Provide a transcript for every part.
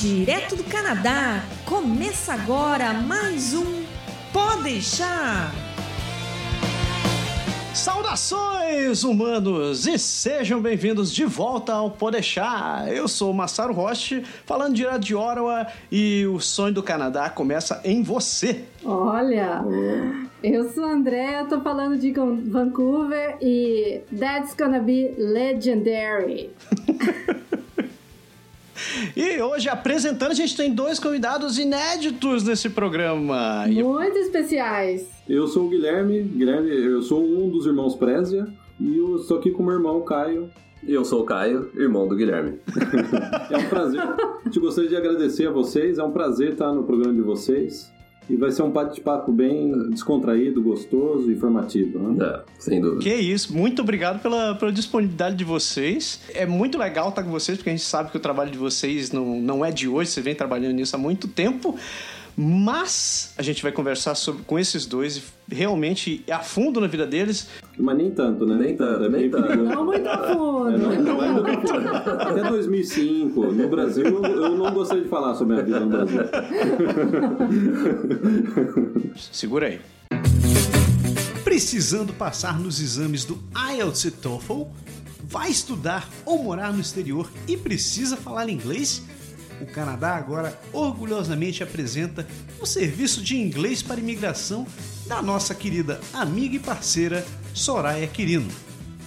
Direto do Canadá, começa agora mais um Pode deixar. Saudações, humanos, e sejam bem-vindos de volta ao Podeixar. Eu sou o Massaro Roche, falando direto de Ottawa, e o sonho do Canadá começa em você. Olha, eu sou a Andrea, tô falando de Vancouver e that's gonna be legendary. E hoje, apresentando, a gente tem dois convidados inéditos nesse programa. Muito especiais. Eu sou o Guilherme, Guilherme, eu sou um dos irmãos Prézia e eu estou aqui com o meu irmão Caio. Eu sou o Caio, irmão do Guilherme. é um prazer. A gente gostaria de agradecer a vocês, é um prazer estar no programa de vocês. E vai ser um bate-papo bem descontraído, gostoso, informativo, né? É, sem dúvida. Que isso, muito obrigado pela, pela disponibilidade de vocês. É muito legal estar com vocês, porque a gente sabe que o trabalho de vocês não, não é de hoje, você vem trabalhando nisso há muito tempo. Mas a gente vai conversar sobre, com esses dois realmente a fundo na vida deles. Mas nem tanto, né? Nem tanto, nem tanto. Não muito a fundo. É, não, não é muito a fundo. Até 2005, no Brasil, eu não gostaria de falar sobre a vida no Brasil. Segura aí. Precisando passar nos exames do IELTS e TOEFL? Vai estudar ou morar no exterior e precisa falar inglês? O Canadá agora orgulhosamente apresenta o serviço de inglês para imigração da nossa querida amiga e parceira Soraya Quirino.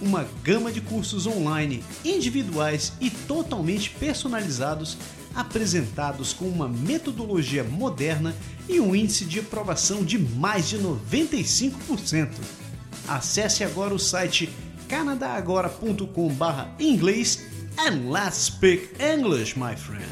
Uma gama de cursos online, individuais e totalmente personalizados, apresentados com uma metodologia moderna e um índice de aprovação de mais de 95%. Acesse agora o site canadagora.com/inglês and let's speak English, my friend.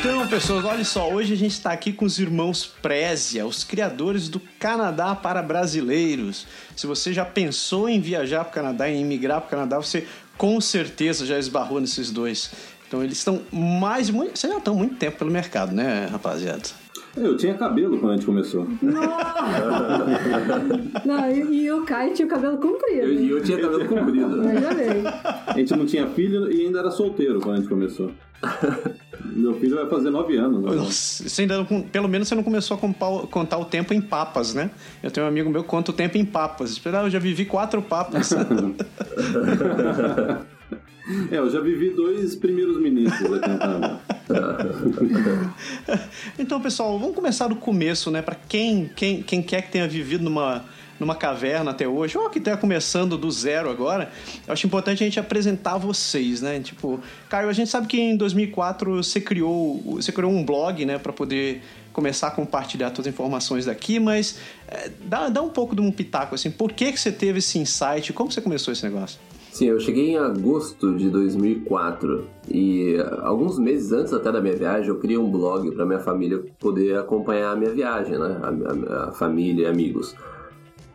Então, pessoas, olha só, hoje a gente está aqui com os irmãos Prézia, os criadores do Canadá para brasileiros. Se você já pensou em viajar para o Canadá, em emigrar para o Canadá, você com certeza já esbarrou nesses dois. Então eles estão mais muito. Vocês já estão muito tempo pelo mercado, né, rapaziada? Eu tinha cabelo quando a gente começou. não, e, e, o Kai tinha o cabelo comprido. E eu, eu, tinha cabelo comprido. A gente não tinha filho e ainda era solteiro quando a gente começou. Meu filho vai fazer nove anos. Né? Você ainda, pelo menos você não começou a contar o tempo em papas, né? Eu tenho um amigo meu que conta o tempo em papas. Ah, eu já vivi quatro papas. É, eu já vivi dois primeiros ministros aqui Então, pessoal, vamos começar do começo, né? Para quem, quem, quem quer que tenha vivido numa numa caverna até hoje, ou que está começando do zero agora, eu acho importante a gente apresentar vocês, né? Tipo, Caio, a gente sabe que em 2004 você criou, você criou um blog, né, para poder começar a compartilhar todas as informações daqui, mas é, dá, dá um pouco de um pitaco, assim, por que, que você teve esse insight, como você começou esse negócio? Sim, eu cheguei em agosto de 2004 e alguns meses antes até da minha viagem eu criei um blog para minha família poder acompanhar a minha viagem, né? A, a, a família e amigos.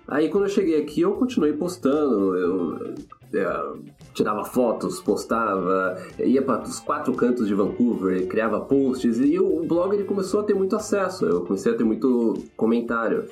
Aí quando eu cheguei aqui eu continuei postando, eu, eu é, tirava fotos, postava, ia para os quatro cantos de Vancouver, criava posts e o blog ele começou a ter muito acesso, eu comecei a ter muito comentário.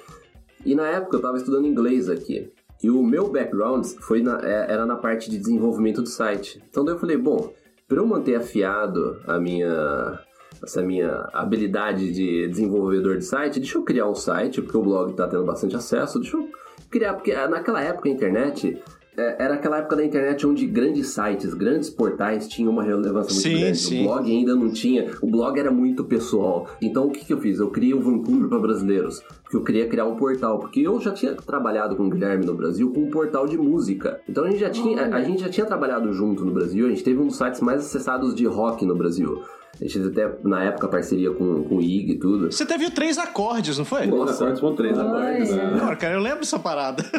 E na época eu estava estudando inglês aqui. E o meu background foi na, é, era na parte de desenvolvimento do site. Então daí eu falei, bom, para eu manter afiado a minha essa minha habilidade de desenvolvedor de site, deixa eu criar um site, porque o blog está tendo bastante acesso, deixa eu criar, porque naquela época a internet é, era aquela época da internet onde grandes sites, grandes portais tinham uma relevância muito sim, grande. Sim. O blog ainda não tinha. O blog era muito pessoal. Então o que, que eu fiz? Eu criei o Vancouver para brasileiros. Porque eu queria criar um portal. Porque eu já tinha trabalhado com o Guilherme no Brasil com um portal de música. Então a gente já tinha, a, a gente já tinha trabalhado junto no Brasil. A gente teve um dos sites mais acessados de rock no Brasil. A gente até, na época, parceria com, com o IG e tudo. Você teve três acordes, não foi? Três acordes foram três acordes. Né? cara, eu lembro dessa parada.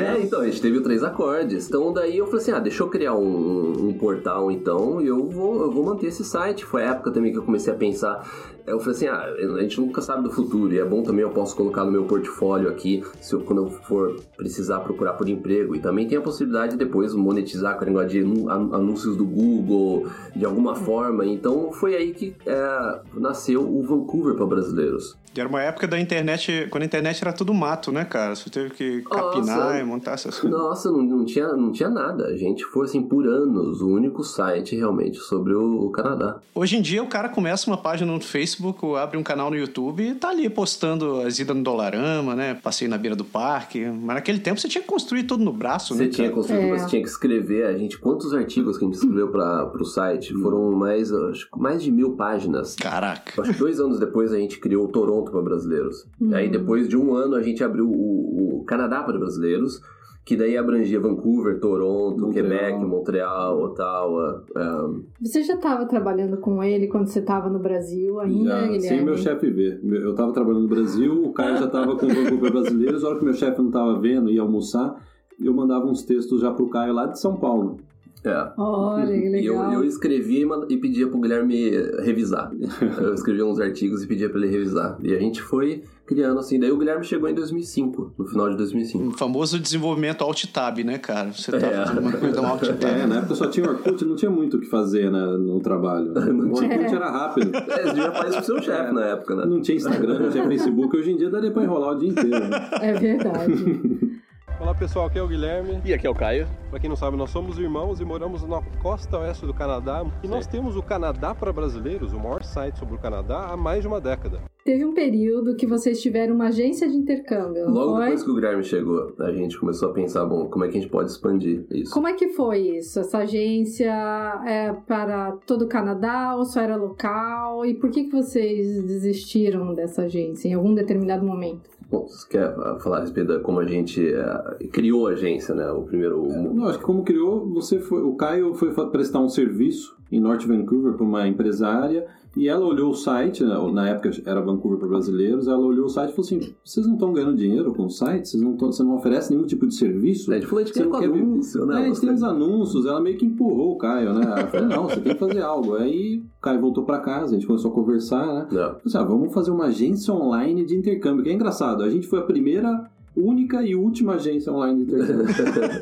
é, então, a gente teve o três acordes. Então, daí eu falei assim, ah, deixa eu criar um, um portal, então, e eu vou, eu vou manter esse site. Foi a época também que eu comecei a pensar eu falei assim, ah, a gente nunca sabe do futuro, e é bom também eu posso colocar no meu portfólio aqui, se eu, quando eu for precisar procurar por emprego. E também tem a possibilidade de depois monetizar com a negócio de anúncios do Google, de alguma forma. Então foi aí que é, nasceu o Vancouver para brasileiros. E era uma época da internet, quando a internet era tudo mato, né, cara? Você teve que capinar Nossa. e montar essas coisas. Nossa, não, não tinha, não tinha nada. A gente foi, assim, por anos, o único site realmente sobre o, o Canadá. Hoje em dia o cara começa uma página no Facebook, ou abre um canal no YouTube e tá ali postando as idas no Dolarama, né? Passeio na beira do parque. Mas naquele tempo você tinha que construir tudo no braço, Você né? tinha cara? construído, É. você tinha que escrever, a gente, quantos artigos que a gente escreveu para o site? Foram mais, acho mais de mil páginas. Caraca. Acho que dois anos depois a gente criou o Toronto para brasileiros. Uhum. Aí depois de um ano a gente abriu o, o Canadá para brasileiros, que daí abrangia Vancouver, Toronto, Montreal. Quebec, Montreal, Ottawa. um, Você já estava trabalhando com ele quando você estava no Brasil ainda, Já, Guilherme? sem meu chefe ver. Eu tava trabalhando no Brasil, o Caio já tava com o Vancouver brasileiros, a hora que meu chefe não tava vendo, ia almoçar, eu mandava uns textos já pro Caio lá de São Paulo. É. Olha, que E eu, legal. eu escrevia e e pedia pro Guilherme revisar. Eu escrevia uns artigos e pedia pra ele revisar. E a gente foi criando assim. Daí o Guilherme chegou em 2005, no final de 2005. O famoso desenvolvimento alt-tab, né, cara? Você tá É. fazendo uma coisa no alt-tab. É, na época só tinha Orkut, não tinha muito o que fazer né, no trabalho. O Orkut era rápido. É, você devia fazer isso pro seu chefe na época, né? Não tinha Instagram, não tinha Facebook. Hoje em dia daria pra enrolar o dia inteiro. né? É verdade. Olá pessoal, aqui é o Guilherme. E aqui é o Caio. Pra quem não sabe, nós somos irmãos e moramos na costa oeste do Canadá. E nós temos o Canadá para Brasileiros, o maior site sobre o Canadá, há mais de uma década. Teve um período que vocês tiveram uma agência de intercâmbio, Logo foi? depois que o Guilherme chegou, a gente começou a pensar, bom, como é que a gente pode expandir isso? Como é que foi isso? Essa agência é para todo o Canadá ou só era local? E por que, que vocês desistiram dessa agência em algum determinado momento? Bom, você quer falar a respeito de como a gente eh, criou a agência, né? O primeiro... o- Não, acho que como criou, você foi, o Caio foi prestar um serviço em North Vancouver para uma empresária e ela olhou o site, né, na época era Vancouver para brasileiros, ela olhou o site e falou assim: vocês não estão ganhando dinheiro com o site? Vocês não tão, você não oferece nenhum tipo de serviço? A gente falou, a gente ver- anúncio, né? É, a gente tem uns anúncios, ela meio que empurrou o Caio, né? Ela falou, não, você tem que fazer algo. Aí o Caio voltou para casa, a gente começou a conversar, né? Não. Falei assim, ah, vamos fazer uma agência online de intercâmbio, que é engraçado. A gente foi a primeira, única e última agência online de intercâmbio.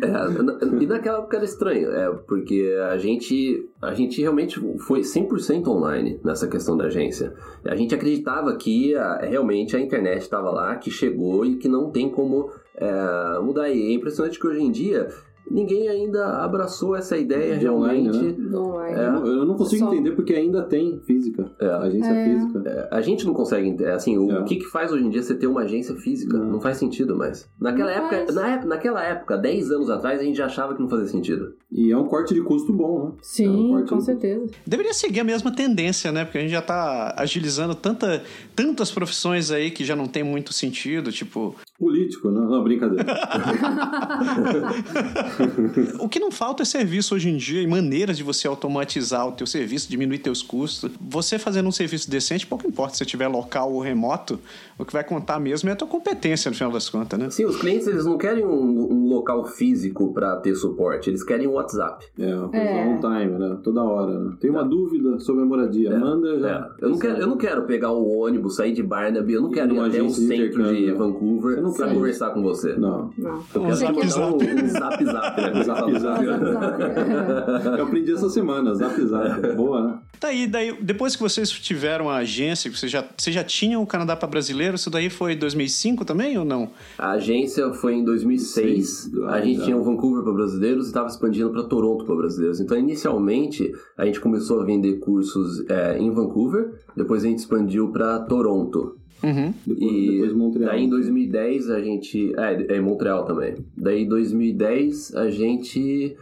É, e naquela época era estranho, é, porque a gente, a gente realmente foi 100% online nessa questão da agência. A gente acreditava que a- realmente a internet estava lá, que chegou e que não tem como é, mudar. E é impressionante que hoje em dia ninguém ainda abraçou essa ideia De online, realmente. Do online. É. Eu não- Eu não consigo Só- entender porque ainda tem física. É. Agência É. física. A gente não consegue entender, assim, o É. que, que faz hoje em dia você ter uma agência física? Não. Não, faz sentido mais. Naquela Não época, na naquela época, 10 anos atrás, a gente já achava que não fazia sentido. E é um corte de custo bom, né? É um Sim, corte com de- certeza. Deveria seguir a mesma tendência, né? Porque a gente já tá agilizando tanta, tantas profissões aí que já não tem muito sentido, tipo... Político, não, não brincadeira. O que não falta é serviço hoje em dia e maneiras de você automatizar o teu serviço, diminuir teus custos. Você fazendo um serviço decente, pouco importa se tiver local ou remoto, o que vai contar mesmo é a tua competência, no final das contas, né? Sim, os clientes eles não querem um, um local físico para ter suporte, eles querem um WhatsApp. É, uma coisa É. on time, né? Toda hora. Né? Tem uma dúvida sobre a moradia. Manda já. É, Eu, não quero, eu não quero pegar o ônibus, sair de Barnaby, eu não Ir quero ir até o centro de intercâmbio. Vancouver Não pra quer. conversar com você. Não. Não. Eu Um quero zap zap. um zap zap, né? Zap zap. Eu aprendi essa semana, zap zap. Boa, né? Daí, daí, depois que vocês tiveram a agência, vocês já, vocês já tinham o Canadá para brasileiro, isso daí foi 2005 também ou não? A agência foi em 2006. Seis. A gente Ah, tinha o Vancouver para brasileiros e estava expandindo para Toronto para brasileiros. Então, inicialmente, a gente começou a vender cursos é, em Vancouver, depois a gente expandiu para Toronto. Uhum. Depois, E depois Montreal. daí em 2010 a gente. É, é em Montreal também. Daí em 2010 a gente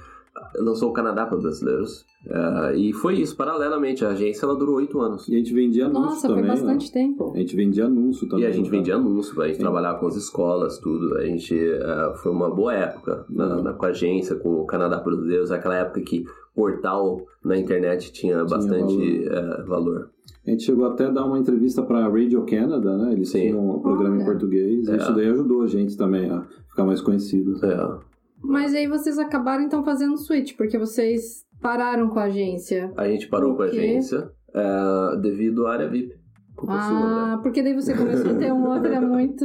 lançou o Canadá para brasileiros. É, e foi isso, paralelamente. A agência ela durou oito anos. E a gente vendia anúncio Nossa, também. foi bastante né? tempo. A gente vendia anúncio também. E a gente vendia anúncio, a gente trabalhava com as escolas, tudo. A gente é, foi uma boa época na, Uhum. na- com a agência, com o Canadá Brasileiros, aquela época que portal na internet tinha bastante é, valor. A gente chegou até a dar uma entrevista para Radio Canada, né? Eles Sim. tinham um programa em Olha. português. E É. isso daí ajudou a gente também a ficar mais conhecido. É. Mas aí vocês acabaram então fazendo switch, porque vocês pararam com a agência? A gente parou com a agência é, devido à área VIP. Culpa sua, né? Ah, porque daí você começou a ter um outra muito,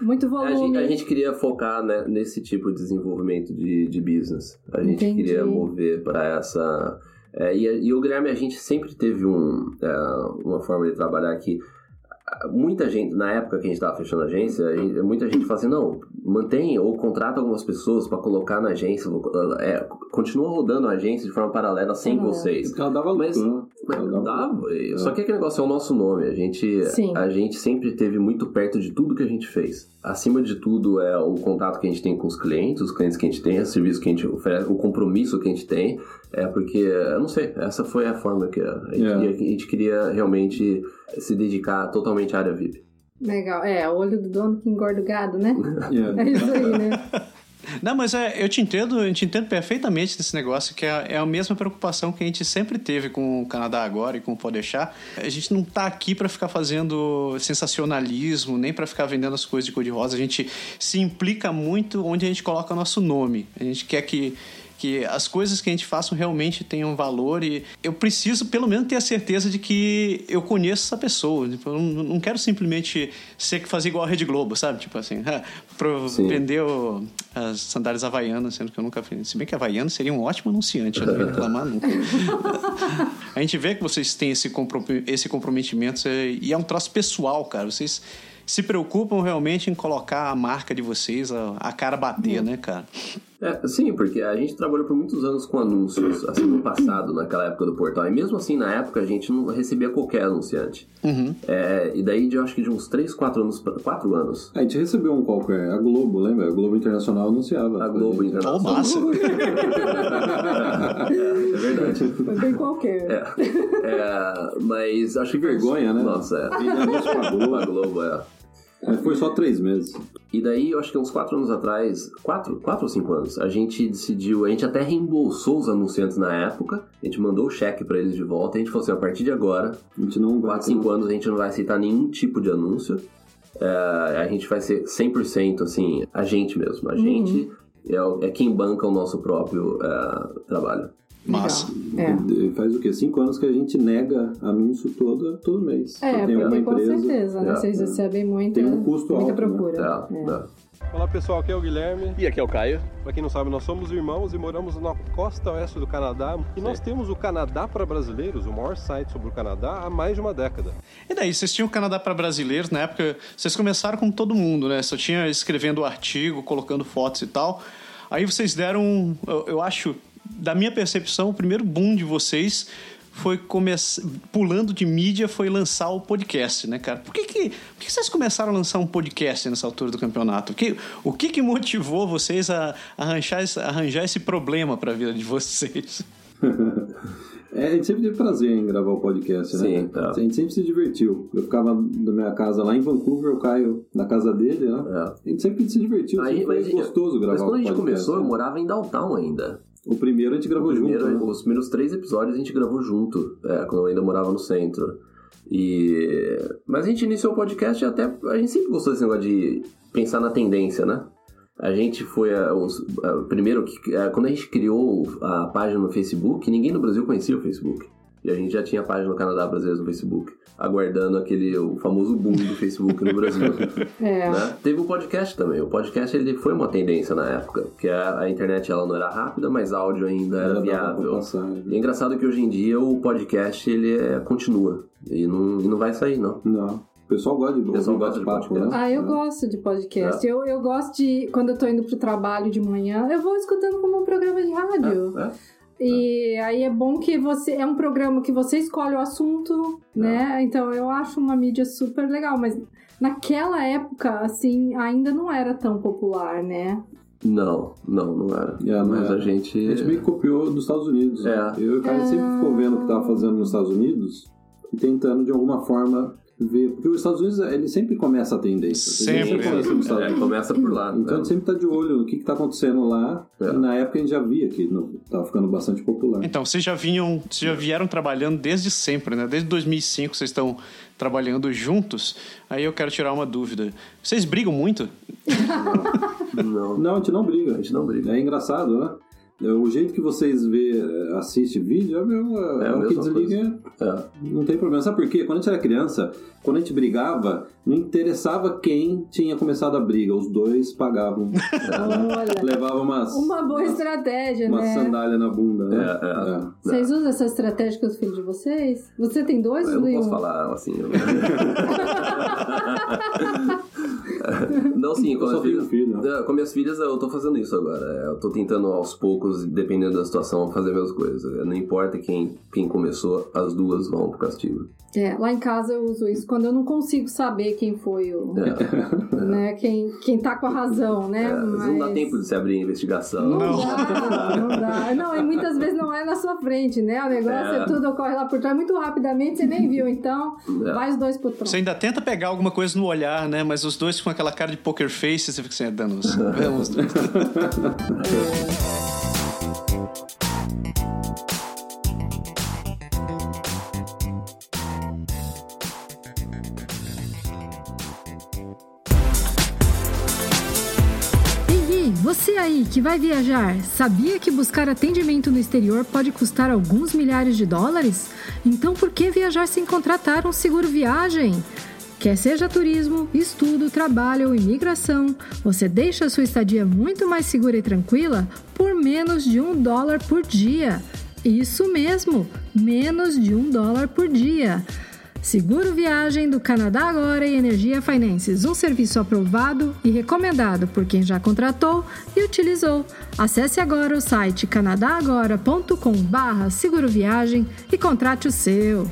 muito A gente, volume. a gente queria focar né, nesse tipo de desenvolvimento de, de business. A gente Entendi. queria mover para essa. é, e, e o Guilherme, a gente sempre teve um, é, uma forma de trabalhar que ah, muita gente, na época que a gente estava fechando a agência, a gente- muita gente fala assim: não, mantém ou contrata algumas pessoas para colocar na agência, é, continua rodando a agência de forma paralela sem Paralela. vocês. Porque ela dava Mas- né? Mas Ela dava e- Só que aquele negócio é o nosso nome. A gente, Sim. a gente sempre teve muito perto de tudo que a gente fez. Acima de tudo é o contato que a gente tem com os clientes, os clientes que a gente tem, o serviço que a gente oferece, o compromisso que a gente tem. É porque, eu não sei, essa foi a forma que a gente, É. a gente queria realmente se dedicar totalmente à área VIP. Legal. É, o olho do dono que engorda o gado, né? É. É isso aí, né? Não, mas é, eu te entendo, eu te entendo perfeitamente desse negócio, que é, é a mesma preocupação que a gente sempre teve com o Canadá agora e com o Pode Deixar. A gente não tá aqui para ficar fazendo sensacionalismo, nem para ficar vendendo as coisas de cor-de-rosa. A gente se implica muito onde a gente coloca nosso nome. A gente quer que que as coisas que a gente faça realmente tenham valor e eu preciso pelo menos ter a certeza de que eu conheço essa pessoa. Tipo, eu não, não quero simplesmente ser que fazer igual a Rede Globo, sabe? Tipo assim, vender as sandálias havaianas, sendo que eu nunca fiz. Se bem que havaiano seria um ótimo anunciante, eu não ia reclamar nunca. a gente vê que vocês têm esse, comprom esse comprometimento e é um troço pessoal, cara. Vocês se preocupam realmente em colocar a marca de vocês, a, a cara bater, né, cara? É, sim, porque a gente trabalhou por muitos anos com anúncios, assim, no passado, naquela época do portal. E mesmo assim, na época, a gente não recebia qualquer anunciante. Uhum. É, e daí, de, eu acho que de uns 3, 4 anos, pra- 4 anos, A gente recebeu um qualquer, a Globo, lembra? A Globo Internacional anunciava. a Globo Oh, Internacional. massa! É, é verdade. Foi bem qualquer. É, mas acho Que vergonha, né? Nossa, é. E Globo. A Globo, é. Mas Foi só três meses. E daí, eu acho que uns 4 anos atrás, 4, quatro ou 5 anos, a gente decidiu, a gente até reembolsou os anunciantes na época, a gente mandou o cheque pra eles de volta, a gente falou assim, a partir de agora, A gente não. 4, 5 anos a gente não vai aceitar nenhum tipo de anúncio. É, a gente vai ser 100% assim, a gente mesmo. A gente é, é quem banca o nosso próprio é, trabalho. Massa. É. Faz o quê? Cinco anos que a gente nega anúncio todo, todo mês. É, tem porque com empresa. certeza, né? É, Vocês é. recebem muita, Tem um custo muita alto, né? procura. Tá, É. tá. Olá pessoal, aqui é o Guilherme. E aqui é o Caio. Pra quem não sabe, nós somos irmãos e moramos na costa oeste do Canadá. E nós temos o Canadá para Brasileiros, o maior site sobre o Canadá, há mais de uma década. E daí, vocês tinham o Canadá para brasileiros, na época, vocês começaram com todo mundo, né? Só tinha escrevendo artigo, colocando fotos e tal. Aí vocês deram, eu, eu acho, da minha percepção, o primeiro boom de vocês foi começar pulando de mídia foi lançar o podcast, né, cara? Por que que, por que vocês começaram a lançar um podcast nessa altura do campeonato? O que, o que, que motivou vocês a arranjar, esse- arranjar esse problema para a vida de vocês? É, a gente sempre teve prazer em gravar o podcast, né? Sim, tá. A gente sempre se divertiu. Eu ficava na minha casa lá em Vancouver, o Caio na casa dele, né? É. A gente sempre se divertiu, Aí, sempre foi mas, gostoso gravar mas quando a gente começou, eu né? morava em Downtown ainda. O primeiro a gente gravou Primeiro, junto, né? Os primeiros três episódios a gente gravou junto, é, quando eu ainda morava no centro. E... Mas a gente iniciou o podcast e até. A gente sempre gostou desse negócio de pensar na tendência, né? A gente foi a, os, a- primeiro que a- quando a gente criou a página no Facebook, ninguém no Brasil conhecia o Facebook. E a gente já tinha a página no Canadá Brasileiro no Facebook, aguardando aquele o famoso boom do Facebook no Brasil. É. né? Teve o podcast também. O podcast ele foi uma tendência na época, porque a, a internet ela não era rápida, mas áudio ainda era pra viável. né? E é engraçado que hoje em dia o podcast ele é, continua e não, e não vai sair não. Não. O pessoal gosta de O pessoal gosta de podcast. né? Ah, eu É. gosto de podcast. Eu, eu gosto de, quando eu tô indo pro trabalho de manhã, eu vou escutando como um programa de rádio. É, é. E aí é bom que você. É um programa que você escolhe o assunto, né? Então eu acho uma mídia super legal, mas naquela época, assim, ainda não era tão popular, né? Não, não, não era. É, não mas era. a gente. A gente meio que copiou dos Estados Unidos. É. né? Eu e o cara sempre ficou vendo o que tava fazendo nos Estados Unidos e tentando de alguma forma ver. Porque os Estados Unidos, ele sempre começa a tendência. Ele Sempre, Estados É, começa por lá. Então a né? gente sempre tá de olho no que, que tá acontecendo lá. É. E na época a gente já via que no, tava ficando bastante popular. Então, vocês já vinham, vocês já vieram trabalhando desde sempre, né? Desde 2005 vocês estão trabalhando juntos. Aí eu quero tirar uma dúvida. Vocês brigam muito? Não, Não, a gente não briga. a gente não briga. É engraçado, né? O jeito que vocês vê, assiste vídeo, é, mesmo, é, É hora que desliga, É. não tem problema. Sabe por quê? Quando a gente era criança, quando a gente brigava, não interessava quem tinha começado a briga, os dois pagavam. Olha, Levava umas, uma boa estratégia, uma né? sandália na bunda, né? É, é. Vocês usam essa estratégia com os filhos de vocês? Você tem dois Eu não posso falar assim. eu- não, sim, com as filhas. filho. né? É, Com minhas filhas eu tô fazendo isso agora. É, Eu tô tentando aos poucos, dependendo da situação, fazer as mesmas coisas. Não importa quem, quem começou, as duas vão pro castigo. É, lá em casa eu uso isso quando eu não consigo saber quem foi o. É, Né, quem, quem tá com a razão, né? é, mas não dá tempo de se abrir a investigação. Não, dá, não dá. Não, e muitas vezes não é na sua frente, né? O negócio é, É. tudo ocorre lá por trás muito rapidamente, você nem viu. Então, É. vai os dois pro tronco. Você ainda tenta pegar alguma coisa no olhar, né? Mas os dois com aquela cara de poker face, você fica assim, é danoso. Vamos. Ei, você aí que vai viajar, sabia que buscar atendimento no exterior pode custar alguns milhares de dólares? Então por que viajar sem contratar um seguro viagem? Quer seja turismo, estudo, trabalho ou imigração, você deixa a sua estadia muito mais segura e tranquila por menos de um dólar por dia. Isso mesmo, menos de um dólar por dia. Seguro Viagem do Canadá Agora e Energia Finances, um serviço aprovado e recomendado por quem já contratou e utilizou. Acesse agora o site canadagora.com/barra Seguro Viagem e contrate o seu.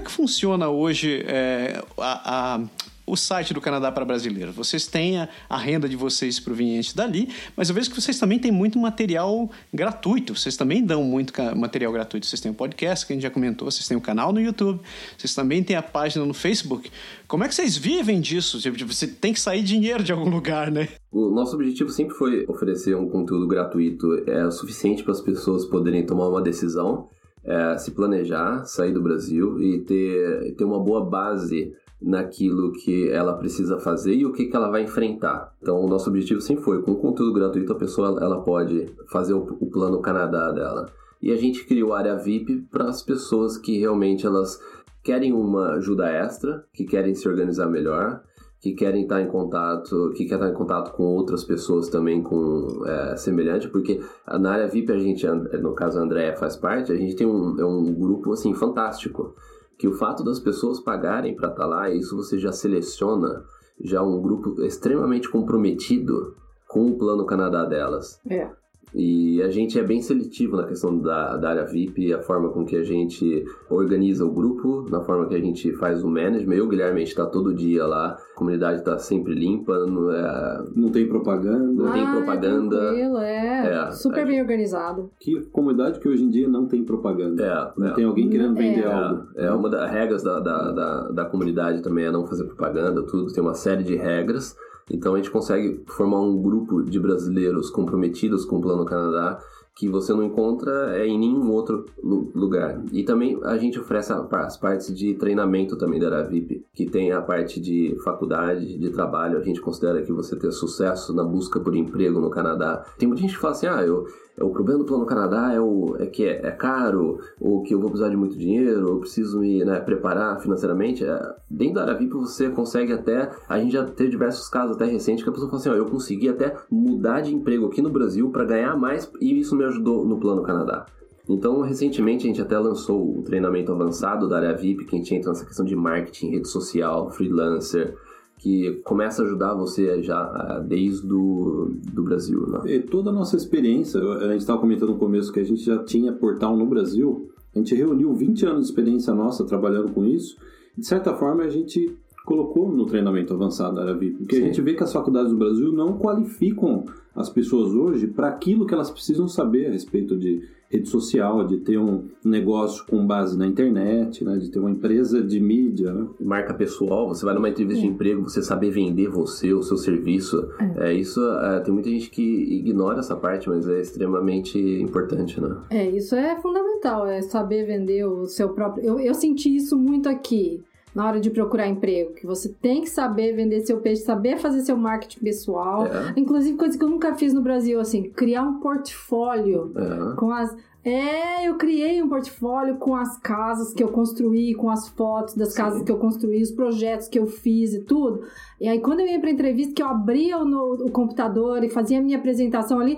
É que funciona hoje é, a- a- o site do Canadá para brasileiros? Vocês têm a, a renda de vocês proveniente dali, mas eu vejo que vocês também têm muito material gratuito. Vocês também dão muito material gratuito. Vocês têm o podcast, que a gente já comentou, vocês têm o canal no YouTube, vocês também têm a página no Facebook. Como é que vocês vivem disso? Tipo, você tem que sair dinheiro de algum lugar, né? O nosso objetivo sempre foi oferecer um conteúdo gratuito é o suficiente para as pessoas poderem tomar uma decisão, é, se planejar, sair do Brasil e ter, ter uma boa base naquilo que ela precisa fazer e o que, que ela vai enfrentar. Então, o nosso objetivo sempre foi, com conteúdo gratuito, a pessoa ela pode fazer o, o plano Canadá dela. E a gente criou a área VIP para as pessoas que realmente elas querem uma ajuda extra, que querem se organizar melhor, que querem estar em contato, que querem estar em contato com outras pessoas também com é, semelhante, porque na área VIP a gente, no caso a Andréia faz parte, a gente tem um, é um grupo assim fantástico, que o fato das pessoas pagarem para estar lá, isso você já seleciona já um grupo extremamente comprometido com o plano Canadá delas. É. E a gente é bem seletivo na questão da, da área VIP, a forma com que a gente organiza o grupo, na forma que a gente faz o management. Eu, Guilherme, a gente tá todo dia lá, a comunidade tá sempre limpa, não é, Não tem propaganda. Não tem Ah, propaganda. É tranquilo, é. É, Super bem organizado. Que comunidade que hoje em dia não tem propaganda. é, Não é. tem alguém querendo É. vender algo. É, é uma das regras da, da, da, da comunidade também é não fazer propaganda, tudo. Tem uma série de regras. Então a gente consegue formar um grupo de brasileiros comprometidos com o Plano Canadá que você não encontra é, em nenhum outro lu- lugar. E também a gente oferece as partes de treinamento também da área VIP, que tem a parte de faculdade, de trabalho. A gente considera que você ter sucesso na busca por emprego no Canadá. Tem muita gente que fala assim, ah, eu, o problema do Plano Canadá é, o, é que é, é caro, ou que eu vou precisar de muito dinheiro, eu preciso me né, preparar financeiramente. É, dentro da área VIP você consegue até. A gente já teve diversos casos até recentes que a pessoa fala assim: ó, eu consegui até mudar de emprego aqui no Brasil para ganhar mais e isso me ajudou no Plano Canadá. Então, recentemente a gente até lançou o treinamento avançado da área VIP, que a gente entra nessa questão de marketing, rede social, freelancer, que começa a ajudar você já ah, desde do, do Brasil. Né? E toda a nossa experiência, a gente estava comentando no começo que a gente já tinha portal no Brasil, a gente reuniu 20 anos de experiência nossa trabalhando com isso, de certa forma a gente colocou no treinamento avançado da área VIP, porque Sim. a gente vê que as faculdades do Brasil não qualificam as pessoas hoje para aquilo que elas precisam saber a respeito de rede social, de ter um negócio com base na internet, né, de ter uma empresa de mídia, né? marca pessoal, você vai numa entrevista de emprego, você saber vender você, o seu serviço. É, isso, é, tem muita gente que ignora essa parte, mas é extremamente importante, né? É, isso é fundamental, é saber vender o seu próprio. Eu, eu senti isso muito aqui. Na hora de procurar emprego, que você tem que saber vender seu peixe, saber fazer seu marketing pessoal. É. Inclusive, coisa que eu nunca fiz no Brasil, assim, criar um portfólio É. com as. É, eu criei um portfólio com as casas que eu construí, com as fotos das casas que eu construí, os projetos que eu fiz e tudo. E aí, quando eu ia pra entrevista, que eu abria o, no- o computador e fazia a minha apresentação ali,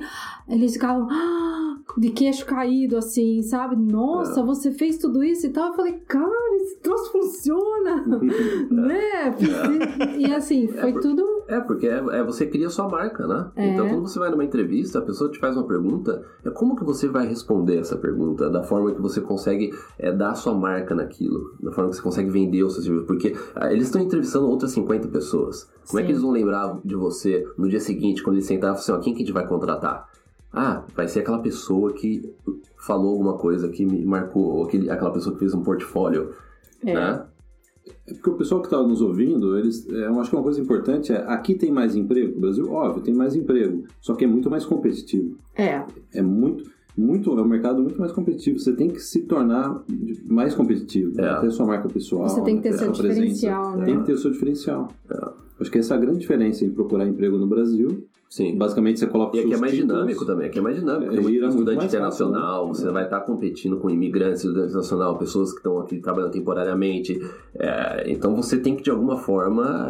eles ficavam "Ah", de queixo caído, assim, sabe? Nossa, É. você fez tudo isso e tal. Eu falei, cara, esse troço funciona, né? E, e assim, foi por- tudo É, porque é, é você cria sua marca, né? É. Então, quando você vai numa entrevista, a pessoa te faz uma pergunta, é como que você vai responder essa pergunta? Da forma que você consegue é, dar a sua marca naquilo, da forma que você consegue vender o seu serviço. Porque ah, eles estão entrevistando outras 50 pessoas. Como é Sim. que eles vão lembrar de você no dia seguinte, quando eles sentarem e assim, ó, quem que a gente vai contratar? Ah, vai ser aquela pessoa que falou alguma coisa que me marcou, ou aquele, aquela pessoa que fez um portfólio, É. né? É porque o pessoal que está nos ouvindo, eles, é, eu acho que uma coisa importante é, aqui tem mais emprego, no Brasil, óbvio, tem mais emprego, só que é muito mais competitivo. É, É muito, muito, é um mercado muito mais competitivo. Você tem que se tornar mais competitivo, É. ter sua marca pessoal, Você tem que ter ter seu diferencial, né? Tem que ter o seu diferencial. Acho que essa é a grande diferença em procurar emprego no Brasil. Sim. Basicamente, você coloca E aqui é mais títulos. dinâmico também, aqui é mais dinâmico. É, Tem muito estudante mais fácil, internacional, né? você vai estar competindo com imigrantes, estudante internacional, pessoas que estão aqui trabalhando temporariamente. É, então você tem que, de alguma forma,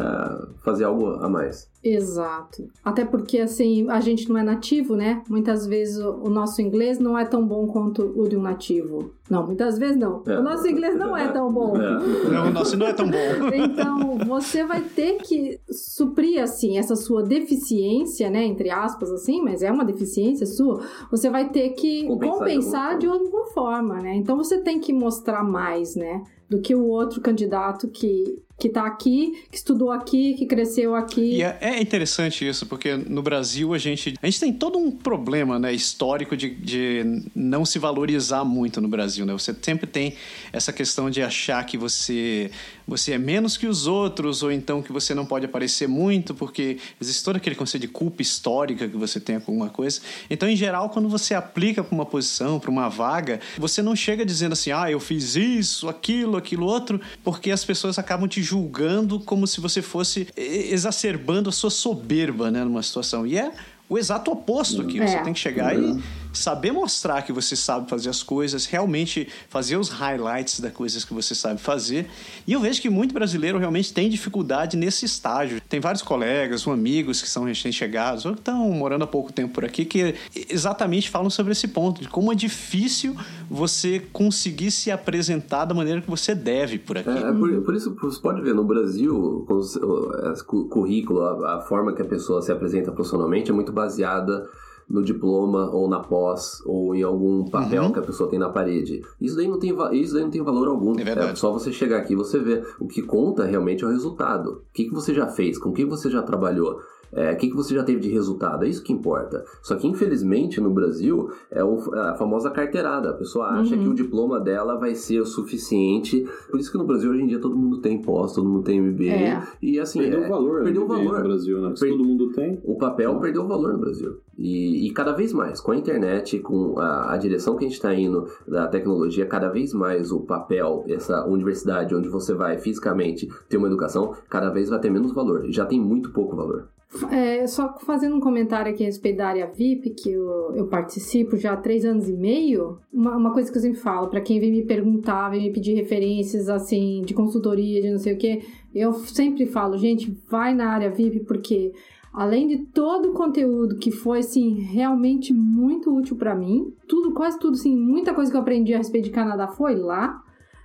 é, fazer algo a mais. Exato. Até porque, assim, a gente não é nativo, né? Muitas vezes o, o nosso inglês não é tão bom quanto o de um nativo. Não, muitas vezes não. É. O nosso inglês não é tão bom. É. Não, nossa, não é tão bom. Então, você vai ter que suprir, assim, essa sua deficiência, né? Entre aspas, assim, mas é uma deficiência sua. Você vai ter que Compensar de compensar de alguma forma, né? Então, você tem que mostrar mais, né? Do que o outro candidato que, que tá aqui, que estudou aqui, que cresceu aqui. E é, é interessante isso, porque no Brasil a gente, a gente tem todo um problema né, histórico de, de não se valorizar muito no Brasil. Né? Você sempre tem essa questão de achar que você, você é menos que os outros, ou então que você não pode aparecer muito, porque existe todo aquele conceito de culpa histórica que você tem com alguma coisa. Então, em geral, quando você aplica para uma posição, para uma vaga, você não chega dizendo assim, ah, eu fiz isso, aquilo, aquilo outro, porque as pessoas acabam te julgando como se você fosse exacerbando a sua soberba, né, numa situação. E é o exato oposto aqui. Você É. tem que chegar e saber mostrar que você sabe fazer as coisas, realmente fazer os highlights das coisas que você sabe fazer. E eu vejo que muito brasileiro realmente tem dificuldade nesse estágio. Tem vários colegas amigos que são recém-chegados ou que estão morando há pouco tempo por aqui que exatamente falam sobre esse ponto, de como é difícil você conseguir se apresentar da maneira que você deve por aqui. É, é por, por isso você pode ver no Brasil com os- o currículo, a, a forma que a pessoa se apresenta profissionalmente é muito baseada no diploma ou na pós ou em algum papel que a pessoa tem na parede. Isso daí não tem, isso daí não tem valor algum. É verdade. só você chegar aqui e você ver. O que conta realmente é o resultado. O que, que você já fez? Com quem você já trabalhou? É, o que, que você já teve de resultado? É isso que importa. Só que, infelizmente, no Brasil, é o- a famosa carteirada. A pessoa acha que o diploma dela vai ser o suficiente. Por isso que no Brasil, hoje em dia, todo mundo tem pós, todo mundo tem MBA. É. E assim, Perdeu é- o valor Perdeu o valor. no Brasil, né? Se Per- todo mundo tem. O papel perdeu o valor no Brasil. E, e cada vez mais, com a internet, com a, a direção que a gente está indo da tecnologia, cada vez mais o papel, essa universidade onde você vai fisicamente ter uma educação, cada vez vai ter menos valor. Já tem muito pouco valor. É, só fazendo um comentário aqui a respeito da área VIP, que eu, eu participo já há três anos e meio, uma, uma coisa que eu sempre falo, para quem vem me perguntar, vem me pedir referências, assim, de consultoria, de não sei o que, eu sempre falo, gente, vai na área VIP, porque além de todo o conteúdo que foi, assim, realmente muito útil para mim, tudo, quase tudo, assim, muita coisa que eu aprendi a respeito de Canadá foi lá,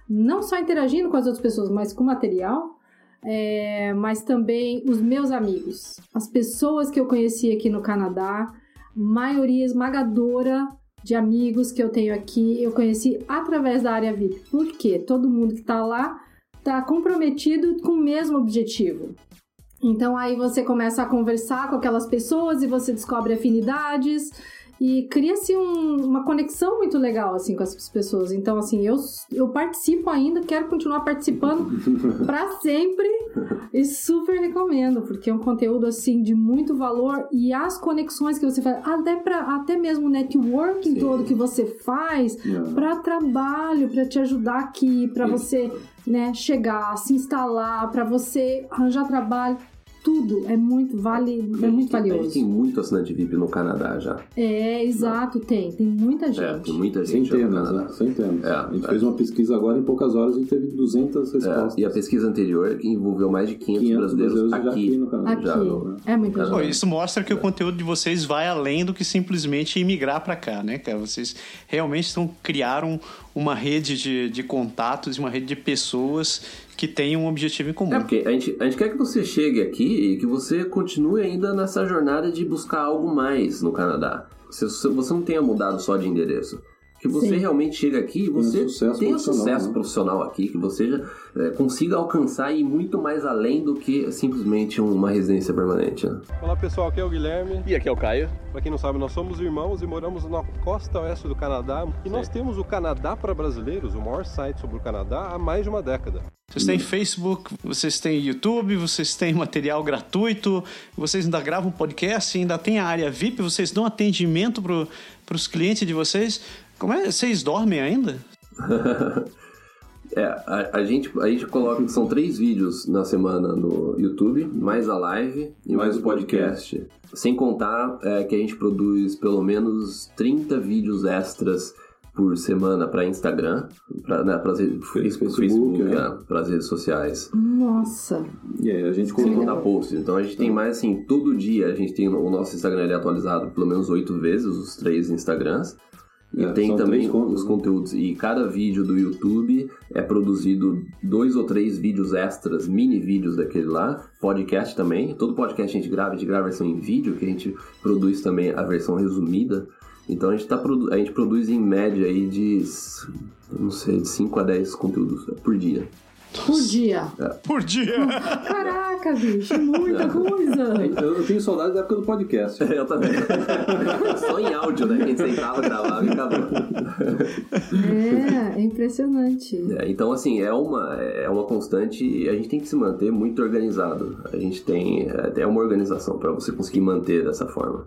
não só interagindo com as outras pessoas, mas com material, é, mas também os meus amigos, as pessoas que eu conheci aqui no Canadá, maioria esmagadora de amigos que eu tenho aqui, eu conheci através da área VIP. Por quê? Todo mundo que tá lá tá comprometido com o mesmo objetivo. Então aí você começa a conversar com aquelas pessoas e você descobre afinidades E cria-se um- uma conexão muito legal, assim, com as pessoas. Então, assim, eu, eu participo ainda, quero continuar participando pra sempre. E super recomendo, porque é um conteúdo, assim, de muito valor. E as conexões que você faz, até, pra, até mesmo o networking Sim. todo que você faz, É. para trabalho, para te ajudar aqui, para você, né, chegar, se instalar, para você arranjar trabalho, tudo é muito vale, é muito tem- A gente valioso. tem muito assinante VIP no Canadá já. É, exato, tem, tem muita É, gente. tem muita gente Centenas, Canadá. né? Centenas. É, a gente é. fez uma pesquisa agora, em poucas horas gente teve 200 respostas. É, e a pesquisa anterior envolveu mais de 500, 500 brasileiros, brasileiros já aqui. aqui no Canadá. Aqui, Já é muita. Pô, gente. isso mostra que o conteúdo de vocês vai além do que simplesmente imigrar pra cá, né, cara? Vocês realmente estão criaram uma rede de, de contatos, uma rede de pessoas que têm um objetivo em comum. É porque a gente, a gente quer que você chegue aqui e que você continue ainda nessa jornada de buscar algo mais no Canadá. Você, você não tenha mudado só de endereço. Que você Sim. realmente chega aqui e você sucesso tenha profissional, sucesso né? profissional aqui, que você já é, consiga alcançar e ir muito mais além do que simplesmente uma residência permanente. né? Olá pessoal, aqui é o Guilherme. E aqui é o Caio. Pra quem não sabe, nós somos irmãos e moramos na costa oeste do Canadá. E nós temos o Canadá para brasileiros, o maior site sobre o Canadá, há mais de uma década. Vocês têm Facebook, vocês têm YouTube, vocês têm material gratuito, vocês ainda gravam podcast, ainda tem a área VIP, vocês dão atendimento para os clientes de vocês. Como é? Vocês dormem ainda? É, a, a gente, a gente coloca que são três vídeos na semana no YouTube, mais a live e mais, Mais o o podcast. Sem contar é, que a gente produz pelo menos 30 vídeos extras por semana para Instagram, para né, pras redes- Facebook, Facebook, Facebook é. para as redes sociais. Nossa, E aí, a gente Sem colocou contar posts. Então a gente tem mais assim, todo dia a gente tem o nosso Instagram ele é atualizado pelo menos oito vezes, os três Instagrams. E É, tem também os conteúdos. E cada vídeo do YouTube é produzido dois ou três vídeos extras, mini vídeos daquele lá. Podcast também. Todo podcast a gente grava, a gente grava a versão em vídeo, que a gente produz também a versão resumida. Então a gente, tá, a gente produz em média aí de, não sei, de 5 a 10 conteúdos por dia. Por dia. Por dia! Caraca, bicho, muita coisa. Eu, eu tenho saudades da época do podcast. Eu também. Só em áudio, né? Que a gente sentava, gravava e acabou. É, é impressionante. É, então, assim, é uma, é uma constante e a gente tem que se manter muito organizado. A gente tem é, é uma organização para você conseguir manter dessa forma.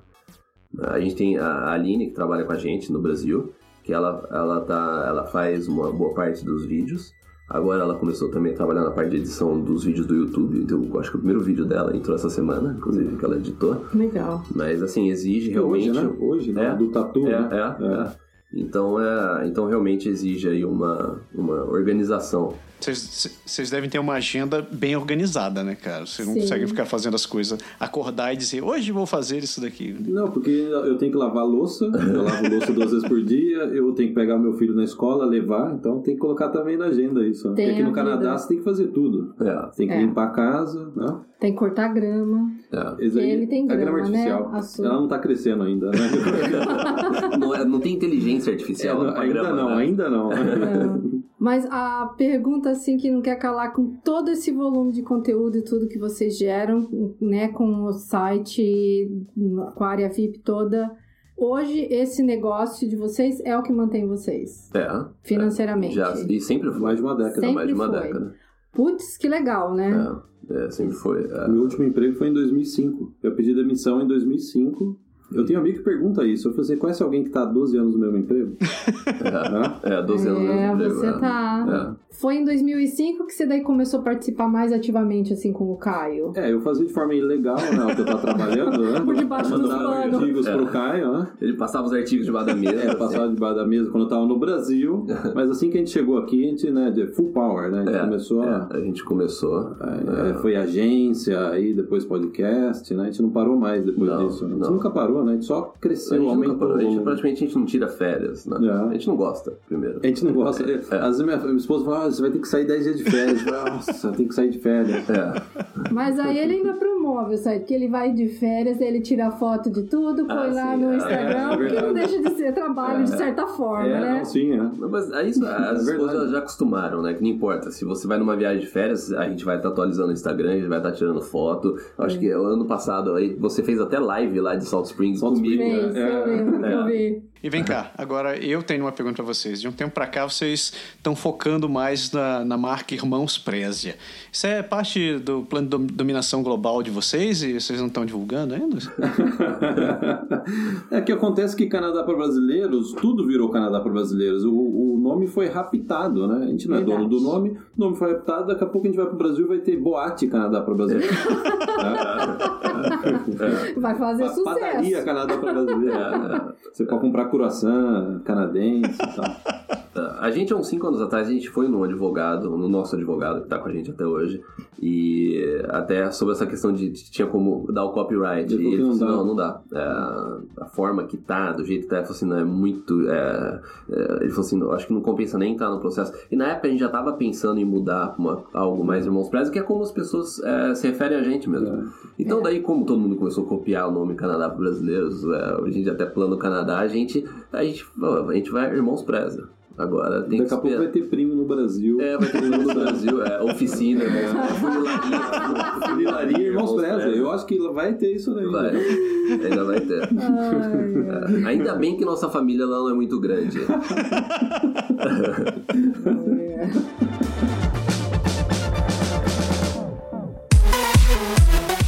A gente tem a Aline, que trabalha com a gente no Brasil, que ela, ela, tá, ela faz uma boa parte dos vídeos. Agora ela começou também a trabalhar na parte de edição dos vídeos do YouTube. Então, eu acho que o primeiro vídeo dela entrou essa semana, inclusive, que ela editou. Legal. Mas, assim, exige realmente... Hoje, né? Hoje, né? É. Do tatu, É, né? é, é. Então, é, então realmente exige aí uma, uma organização. Vocês devem ter uma agenda bem organizada, né, cara? Vocês não Sim. conseguem ficar fazendo as coisas, acordar e dizer, hoje vou fazer isso daqui. Não, porque eu tenho que lavar louça, eu lavo louça duas vezes por dia, eu tenho que pegar meu filho na escola, levar, então tem que colocar também na agenda isso. Né? Tem Porque aqui a no Canadá vida. você tem que fazer tudo. É, tem que É. limpar a casa, né? Tem que cortar grama. é. Aí- Ele tem a grama grama, né? artificial. Sua. Ela não tá crescendo ainda, né? Não, é- não tem inteligência É, artificial não, pra ainda grama, não, né? ainda não. Não. Mas a pergunta, assim, que não quer calar com todo esse volume de conteúdo e tudo que vocês geram, né, com o site, com a área VIP toda, hoje esse negócio de vocês é o que mantém vocês, É. financeiramente. Já, e sempre foi. Mais de uma década. Sempre mais de uma foi. década. Putz, que legal, né? É, é, sempre foi. é. Meu último emprego foi em 2005. Eu pedi demissão em 2005. Eu tenho um amigo que pergunta isso. Eu falei, você conhece alguém que tá há 12 anos no mesmo emprego? Hã? É, 12 anos É, mesmo emprego, você é. tá. Foi em 2005 que você daí começou a participar mais ativamente, assim, com o Caio. É, eu fazia de forma ilegal, né? O que eu tava trabalhando, né? Por debaixo dos panos. artigos É. pro Caio, né? Ele passava os artigos debaixo da mesa. É, eu passava debaixo da mesa quando eu tava no Brasil. Mas assim que a gente chegou aqui, a gente, né, de full power, né? A gente É, começou a. é, a gente começou. É, foi agência, aí depois podcast, né? A gente não parou mais depois Não, disso. Né? A não. gente nunca parou, né? A gente só A cresceu, gente, nunca aumentou. parou, a gente praticamente a gente não tira férias, né? É. A gente não gosta, primeiro. A gente não gosta. É. Às vezes minha, minha esposa fala, ah, você vai ter que sair 10 dias de férias. Nossa, tem que sair de férias. É. Mas aí ele ainda promove o site, que ele vai de férias, ele tira foto de tudo, põe Ah, lá sim, no é, Instagram, é porque não deixa de ser trabalho, de certa forma, É, né? não, sim, é. Mas aí isso, as É esposas já acostumaram, né? Que não importa. Se você vai numa viagem de férias, a gente vai estar atualizando o Instagram, a gente vai estar tirando foto. Eu acho que ano passado aí você fez até live lá de Salt Springs Salt comigo. Springs, Fez, É, eu lembro que eu é. vi. E vem cá, agora eu tenho uma pergunta pra vocês. De um tempo pra cá, vocês estão focando mais na, na marca Irmãos Prézia. Isso é parte do plano de dom- dominação global de vocês e vocês não estão divulgando ainda? É que acontece que Canadá para brasileiros, tudo virou Canadá para brasileiros. O, o nome foi raptado, né? A gente não é Verdade. dono do nome, o nome foi raptado, daqui a pouco a gente vai pro Brasil e vai ter boate Canadá para brasileiros. Vai fazer Pa- Padaria sucesso. Canadá para brasileiros. Você pode comprar croissant canadense e tal. A gente, há uns 5 anos atrás, a gente foi no advogado, no nosso advogado que tá com a gente até hoje, e até sobre essa questão de, de tinha como dar o copyright. E ele não assim, não, não dá. É, a forma que tá, do jeito que tá, ele falou assim, não, é muito. é, é, ele falou assim, não, acho que não compensa nem entrar no processo. E na época a gente já tava pensando em mudar uma, algo mais irmãos presos, que é como as pessoas é, se referem a gente mesmo. Então, daí, como todo mundo começou a copiar o nome Canadá para brasileiros, é, a gente até plano Canadá, a gente, a gente, a gente vai irmãos preza. Agora tem Daqui a pouco vai ter primo no Brasil. É, vai ter no Brasil, é, oficina, né? Funilaria, irmãos Preza. Eu acho que vai ter isso daí. Vai, ainda vai ter. Ai, É, Ainda bem que nossa família lá não é muito grande.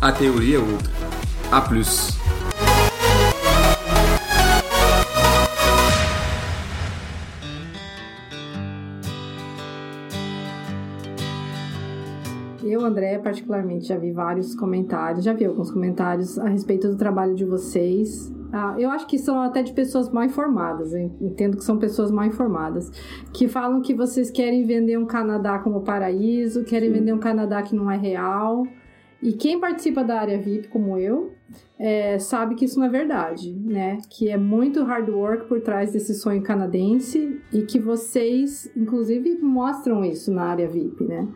a teoria é outra. A plus. Eu, André, particularmente, já vi vários comentários, já vi alguns comentários a respeito do trabalho de vocês. Ah, eu acho que são até de pessoas mal informadas, entendo que são pessoas mal informadas, que falam que vocês querem vender um Canadá como paraíso, querem vender um Canadá que não é real. E quem participa da área VIP, como eu, é, sabe que isso não é verdade, né? Que é muito hard work por trás desse sonho canadense e que vocês, inclusive, mostram isso na área VIP, né?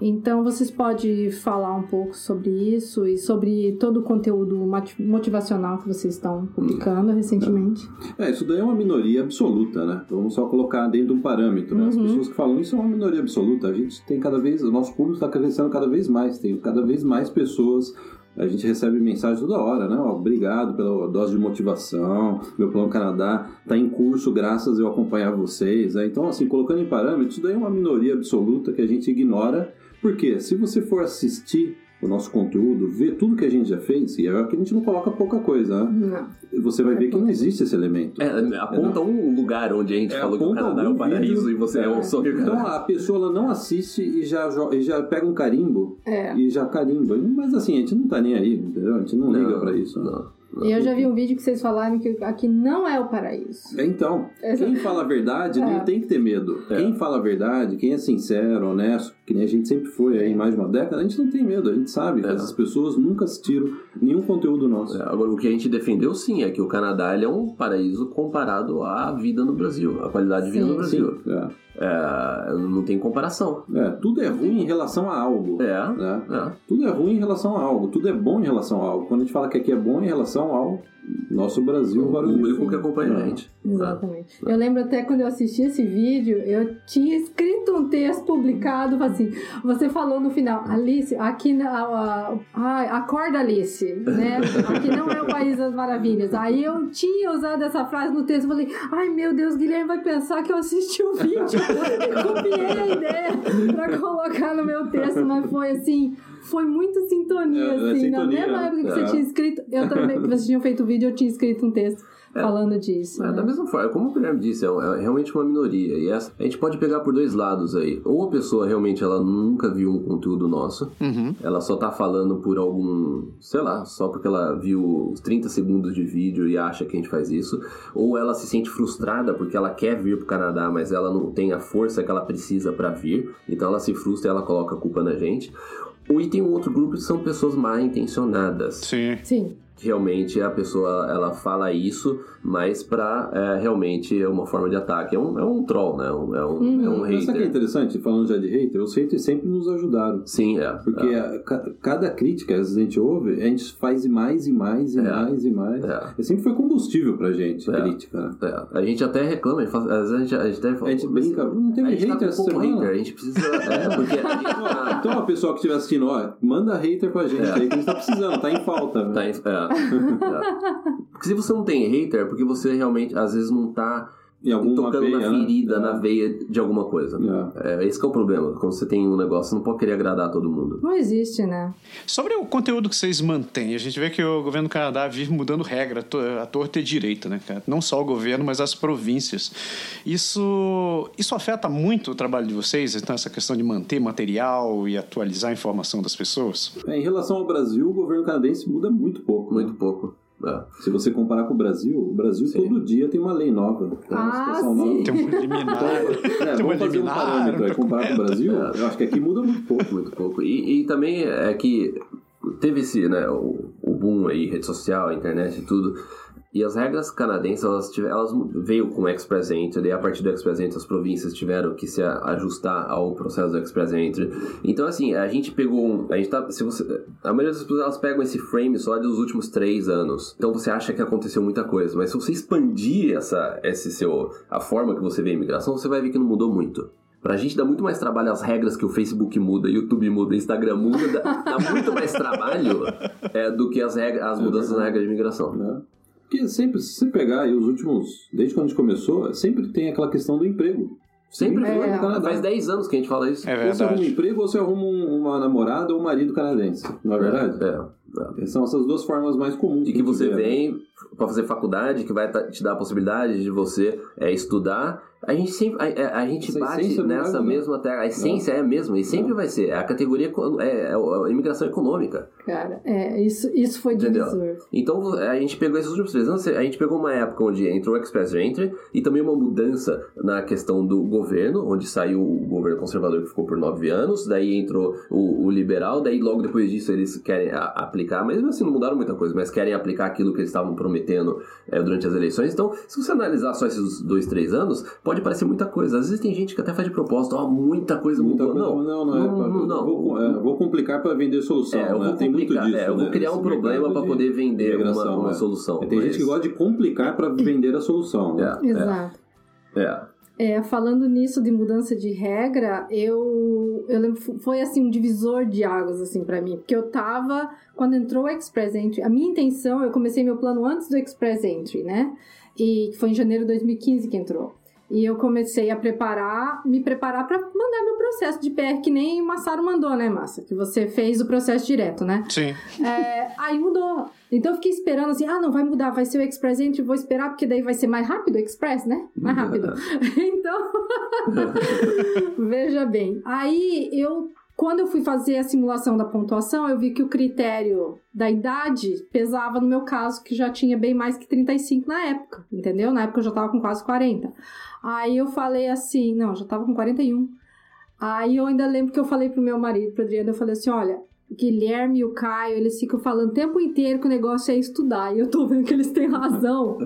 Então, vocês podem falar um pouco sobre isso e sobre todo o conteúdo motivacional que vocês estão publicando recentemente. É, isso daí é uma minoria absoluta, né? Vamos só colocar dentro de um parâmetro. né? As Uhum. pessoas que falam isso é uma minoria absoluta. A gente tem cada vez, o nosso público está crescendo cada vez mais, tem cada vez mais pessoas. A gente recebe mensagem toda hora, né? Ó, Obrigado pela dose de motivação. Meu plano Canadá está em curso graças eu acompanhar vocês. né? Então, assim, colocando em parâmetros, isso daí é uma minoria absoluta que a gente ignora. Porque se você for assistir o nosso conteúdo, ver tudo que a gente já fez, e é que a gente não coloca pouca coisa, né? Não. Você vai ver que não existe esse elemento. É, aponta um lugar onde a gente É, falou que o Canadá é o paraíso vídeo. e você é, um sonho. Então a pessoa ela não assiste e já, e já pega um carimbo É. e já carimba. Mas assim, a gente não tá nem aí, entendeu? A gente não, liga pra isso. né? Não. Eu já vi um vídeo que vocês falaram que aqui não é o paraíso. É, Então, Essa- quem fala a verdade É. não tem que ter medo. É. Quem fala a verdade, quem é sincero, honesto, que nem a gente sempre foi aí mais de uma década, a gente não tem medo. A gente sabe que É. essas pessoas nunca assistiram nenhum conteúdo nosso. É, Agora, o que a gente defendeu sim é que o Canadá ele é um paraíso comparado à vida no Brasil, a qualidade de vida Sim. no Brasil. Sim, é. É, não tem comparação. É, tudo é ruim em relação a algo. É, né? é. Tudo é ruim em relação a algo, tudo é bom em relação a algo. Quando a gente fala que aqui é bom em relação ao nosso Brasil, O público que acompanha a É. gente. Exatamente. Eu lembro até quando eu assisti esse vídeo, eu tinha escrito um texto publicado assim. Você falou no final, Alice, aqui na. a- Ai, acorda, Alice, né? Aqui não é o país das maravilhas. Aí eu tinha usado essa frase no texto. Eu falei, ai meu Deus, Guilherme vai pensar que eu assisti o vídeo. e copiei a ideia pra colocar no meu texto, mas foi assim. Foi muito sintonia, É, é assim. Na mesma época que é. você tinha escrito, eu também, que vocês tinham feito o vídeo, eu tinha escrito um texto. falando disso. É, né? da mesma forma, como o Guilherme disse, é, é realmente uma minoria. E essa, a gente pode pegar por dois lados aí. Ou a pessoa realmente ela nunca viu um conteúdo nosso, Uhum. ela só tá falando por algum, sei lá, só porque ela viu os 30 segundos de vídeo e acha que a gente faz isso. Ou ela se sente frustrada porque ela quer vir pro Canadá, mas ela não tem a força que ela precisa pra vir. Então ela se frustra e ela coloca a culpa na gente. E tem um outro grupo que são pessoas mal intencionadas Sim. Sim. Realmente a pessoa ela fala isso, mas pra é, realmente é uma forma de ataque. É um, é um troll, né? É um, é um, é um Mas sabe o que é hater. interessante? Falando já de hater, os haters sempre nos ajudaram. Sim, é. Porque é, a- ca- cada crítica que a gente ouve, a gente faz mais e mais e É. mais e mais. é, sempre foi combustível pra gente, É. crítica. né? é. A gente até reclama, a gente às vezes a gente, a gente até fala, A gente "Mas brinca, não a teve tá hater essa semana. hater, a gente precisa. É, porque a gente tá. Então, o pessoal que estiver assistindo, ó, manda hater pra gente É. aí que a gente tá precisando, tá em falta. né? Tá em- é, é. Porque se você não tem hater, é porque você realmente, às vezes, não tá tocando veia, na né? ferida, É. na veia de alguma coisa. É. É, esse que é o problema. Quando você tem um negócio, você não pode querer agradar todo mundo. Não existe, né? Sobre o conteúdo que vocês mantêm, a gente vê que o governo do Canadá vive mudando regra à torta e direita, né, cara? Não só o governo, mas as províncias. Isso, isso afeta muito o trabalho de vocês, então, essa questão de manter material e atualizar a informação das pessoas? É, em relação ao Brasil, o governo canadense muda muito pouco. né? Muito pouco. É. Se você comparar com o Brasil, o Brasil Sim. todo dia tem uma lei nova. Tem uma Ah, situação sim. nova. Tem um liminar. É, tem uma vamos fazer um parâmetro aí, comparar com o Brasil, eu acho que aqui muda muito pouco. Muito pouco. E, e também é que teve esse, né, o, o boom aí, rede social, internet e tudo. E as regras canadenses, elas, tiver, elas veio com o Express Entry, e a partir do Express Entry as províncias tiveram que se ajustar ao processo do Express Entry. Então, assim, a gente pegou um... A gente tá... Se você, a maioria das pessoas, elas pegam esse frame só dos últimos três anos. Então, você acha que aconteceu muita coisa. Mas se você expandir essa, esse seu, a forma que você vê a imigração, você vai ver que não mudou muito. Pra gente dá muito mais trabalho as regras que o Facebook muda, YouTube muda, Instagram muda, dá, dá muito mais trabalho é, do que as, regras, as mudanças nas regras de imigração. Né? Porque sempre, se você pegar aí os últimos, desde quando a gente começou, sempre tem aquela questão do emprego. Sempre É. foi. no Canadá. Faz 10 anos que a gente fala isso. É Ou você arruma um verdade. emprego ou você arruma um- uma namorada ou um marido canadense. Não é verdade? É, é. São essas duas formas mais comuns. E que você né? vem pra fazer faculdade, que vai te dar a possibilidade de você é, estudar. A gente sempre. A, a- a gente Essa bate não nessa mesma terra. A essência é a mesma, e sempre vai ser. É a categoria. É, é a imigração econômica. Cara, é, isso, isso foi Entendeu? divisor. Então a gente pegou esses últimos três anos, a gente pegou uma época onde entrou o Express Entry e também uma mudança na questão do governo, onde saiu o governo conservador que ficou por nove anos, daí entrou o, o liberal, daí logo depois disso eles querem a- aplicar, mas mesmo assim não mudaram muita coisa, mas querem aplicar aquilo que eles estavam prometendo é, durante as eleições. Então, se você analisar só esses dois, três anos, pode parecer muita coisa. Às vezes tem gente que até faz de propósito, ó, muita coisa Muita mudou. coisa, não, não, não, é. não, pra- não. Vou, é, vou complicar para vender solução. É, eu né? vou Tem muito complicar, disso. é, eu vou né? criar Esse um problema para de poder vender uma, uma é. solução. Tem gente que mas- gosta de complicar para vender a solução. né? É, é. Exato. É, É, falando nisso de mudança de regra, eu, eu lembro, foi assim um divisor de águas assim para mim, porque eu tava quando entrou o Express Entry, a minha intenção, eu comecei meu plano antes do Express Entry, né? E foi em janeiro de 2015 que entrou. E eu comecei a preparar, me preparar para mandar meu processo de PR, que nem o Massaro mandou, né, Massa? Que você fez o processo direto, né? Sim. É, aí mudou. Então eu fiquei esperando assim, ah, não, vai mudar, vai ser o Express Entry, vou esperar, porque daí vai ser mais rápido o Express, né? Mais rápido. então, veja bem. Aí eu, quando eu fui fazer a simulação da pontuação, eu vi que o critério da idade pesava no meu caso, que já tinha bem mais que 35 na época, entendeu? Na época eu já tava com quase 40. Aí eu falei assim, não, já tava com 41. Aí eu ainda lembro que eu falei pro meu marido, pro Adriano, eu falei assim, olha, Guilherme e o Caio, eles ficam falando o tempo inteiro que o negócio é estudar. E eu tô vendo que eles têm razão.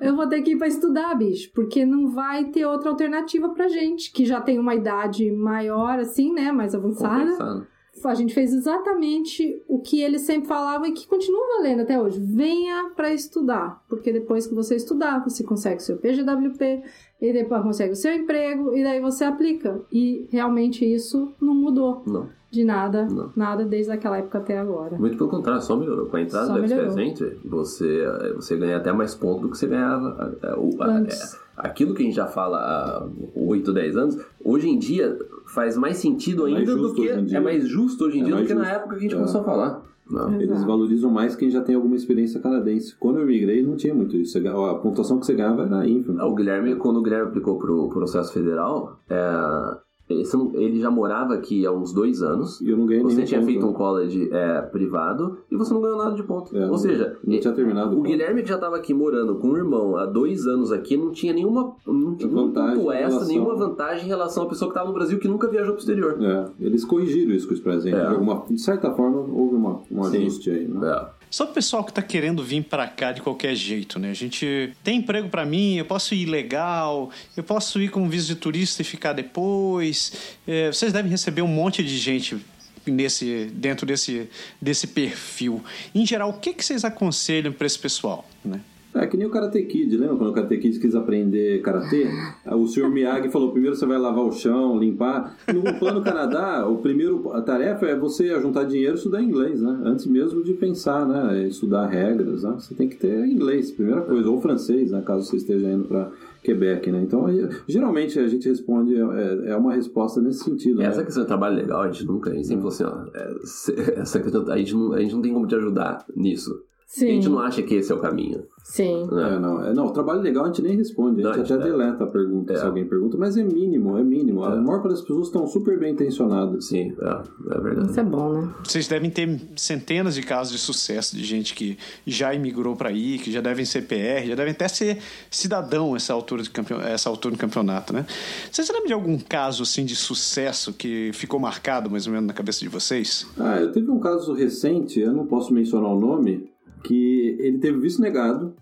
eu vou ter que ir pra estudar, bicho. Porque não vai ter outra alternativa pra gente, que já tem uma idade maior, assim, né? Mais avançada. compensando. A gente fez exatamente o que eles sempre falavam e que continua valendo até hoje. Venha pra estudar. Porque depois que você estudar, você consegue o seu PGWP, e depois consegue o seu emprego, e daí você aplica. E realmente isso não mudou Não. De nada, Não. nada desde aquela época até agora. Muito pelo contrário, só melhorou. Com a entrada Só do melhorou. Express Entry, você, você ganha até mais pontos do que você ganhava. é, o- a- Antes. é, aquilo que a gente já fala há 8, 10 anos, hoje em dia faz mais sentido É mais ainda do justo que. É mais justo hoje em É dia do mais que na justo. época que a gente É. começou a falar. Não. Eles valorizam mais quem já tem alguma experiência canadense. Quando eu migrei, não tinha muito isso. A pontuação que você ganhava era ínfima. O Guilherme, quando o Guilherme aplicou pro processo federal, é, ele já morava aqui há uns dois anos. E eu não ganhei Você tinha ponto. feito um college é, privado e você não ganhou nada de ponto. É, Ou seja, não tinha terminado o o. Guilherme que já estava aqui morando com o irmão há dois anos aqui não tinha nenhuma não tinha Vantagem extra, relação- nenhuma vantagem em relação à pessoa que estava no Brasil que nunca viajou pro exterior. É, eles corrigiram isso com os presentes. É. De, alguma, de certa forma, houve uma, um ajuste aí. Né? É. Só o pessoal que tá querendo vir pra cá de qualquer jeito, né? A gente tem emprego pra mim, eu posso ir legal, eu posso ir com visto de turista e ficar depois. É, vocês devem receber um monte de gente nesse dentro desse, desse perfil. Em geral, o que, que vocês aconselham pra esse pessoal, né? É que nem o Karate Kid, lembra quando o Karate Kid quis aprender Karatê? O senhor Miyagi falou, primeiro você vai lavar o chão, limpar. No plano Canadá, o primeiro, a tarefa é você juntar dinheiro e estudar inglês, né? Antes mesmo de pensar, né? Estudar regras, né? Você tem que ter inglês, primeira coisa. Ou francês, né? Caso você esteja indo para Quebec, né? Então, geralmente a gente responde, é, é uma resposta nesse sentido, Essa né? questão de trabalho legal, a gente nunca, a gente sempre falou assim, ó, é, essa questão, a gente, não, a gente não tem como te ajudar nisso. A Sim, gente não acha que esse é o caminho. sim. né? É, não, é, não, o trabalho legal a gente nem responde, a gente Não, até é. deleta a pergunta É. se alguém pergunta, mas é mínimo, é mínimo. A É. maior parte das pessoas estão super bem intencionadas. Sim, é, é verdade. Isso é bom, né? Vocês devem ter centenas de casos de sucesso de gente que já imigrou para aí, que já devem ser PR, já devem até ser cidadão essa altura, de campeon... essa altura do campeonato, né? Vocês lembram de algum caso assim de sucesso que ficou marcado mais ou menos na cabeça de vocês? Ah, eu teve um caso recente, eu não posso mencionar o nome, que ele teve visto negado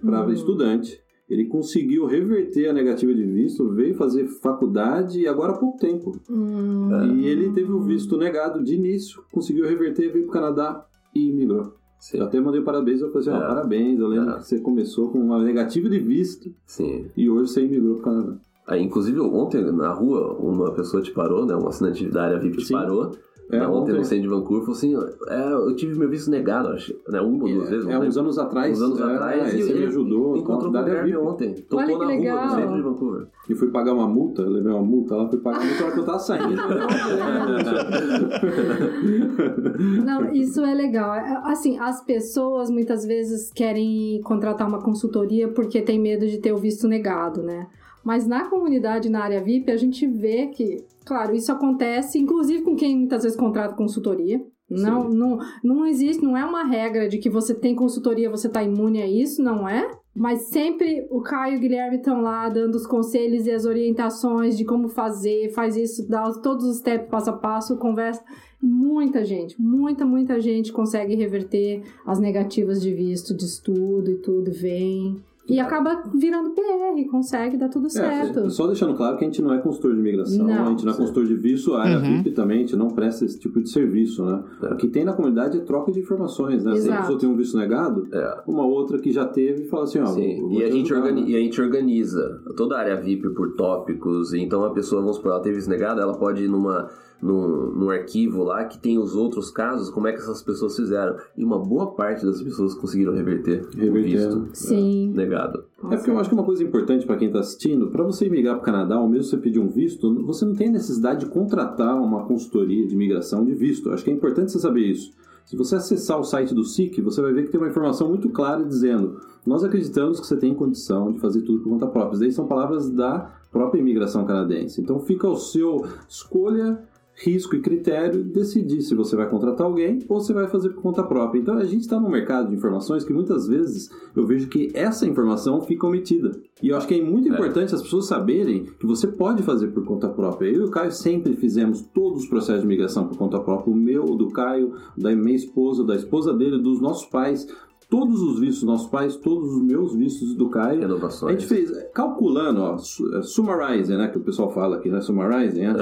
para estudante. Ele conseguiu reverter a negativa de visto, veio fazer faculdade e agora há pouco tempo. Hum, E ele teve o visto negado de início, conseguiu reverter, veio para o Canadá e imigrou. Sim, Eu até mandei parabéns, eu falei assim, É. parabéns, eu lembro É. que você começou com uma negativa de visto sim. e hoje você imigrou para o Canadá. Aí, inclusive, ontem na rua, uma pessoa te parou, né? Um assinante da área VIP te Sim. parou. É, ontem ontem- no centro de Vancouver, assim: é, eu tive meu visto negado, acho. Né, uma ou duas vezes. É, uns anos atrás, Uns anos é, atrás. é, e você me ajudou. Encontrou o Guilherme ontem. Tocou Olha que na rua legal. do centro de Vancouver. E fui pagar uma multa, eu levei uma multa lá, fui pagar a multa na hora que eu tava saindo. Não, isso é legal. É, Assim, as pessoas muitas vezes querem contratar uma consultoria porque tem medo de ter o visto negado, né? Mas na comunidade, na área VIP, a gente vê que, claro, isso acontece, inclusive com quem muitas vezes contrata consultoria. Não, não, não existe, não é uma regra de que você tem consultoria, você tá imune a isso, não é? Mas sempre o Caio e o Guilherme estão lá dando os conselhos e as orientações de como fazer, faz isso, dá os- todos os steps passo a passo, conversa. Muita gente, muita, muita gente consegue reverter as negativas de visto, de estudo e tudo, vem. E acaba virando PR, consegue, dá tudo certo. É, só deixando claro que a gente não é consultor de imigração, Não. a gente não é consultor de visto, a área Uhum. VIP também, a gente não presta esse tipo de serviço, né? O que tem na comunidade é troca de informações, né? Se a Exato. pessoa tem um visto negado, É. uma outra que já teve fala assim, ó, Sim, vou e a, te gente ajudar, organi- né? e a gente organiza toda a área VIP por tópicos, então a pessoa, vamos supor, ela teve isso negado, ela pode ir numa, num, num arquivo lá que tem os outros casos, como é que essas pessoas fizeram. E uma boa parte das pessoas conseguiram reverter, visto né? Sim. negado. É porque eu acho que uma coisa importante para quem está assistindo, para você migrar para o Canadá, ou mesmo você pedir um visto, você não tem necessidade de contratar uma consultoria de imigração de visto. Eu acho que é importante você saber isso. Se você acessar o site do SIC, você vai ver que tem uma informação muito clara dizendo: nós acreditamos que você tem condição de fazer tudo por conta própria. Isso daí são palavras da própria imigração canadense. Então fica ao seu escolha risco e critério decidir se você vai contratar alguém ou se vai fazer por conta própria. Então a gente está num mercado de informações que muitas vezes eu vejo que essa informação fica omitida. E eu acho que é muito importante as pessoas saberem que você pode fazer por conta própria. Eu e o Caio sempre fizemos todos os processos de migração por conta própria. O meu, o do Caio, da minha esposa, da esposa dele, dos nossos pais. Todos os vistos dos nossos pais, todos os meus vistos do Caio. A Renovações. gente fez, calculando, ó, é, summarizing, né, que o pessoal fala aqui, né, summarizing, né,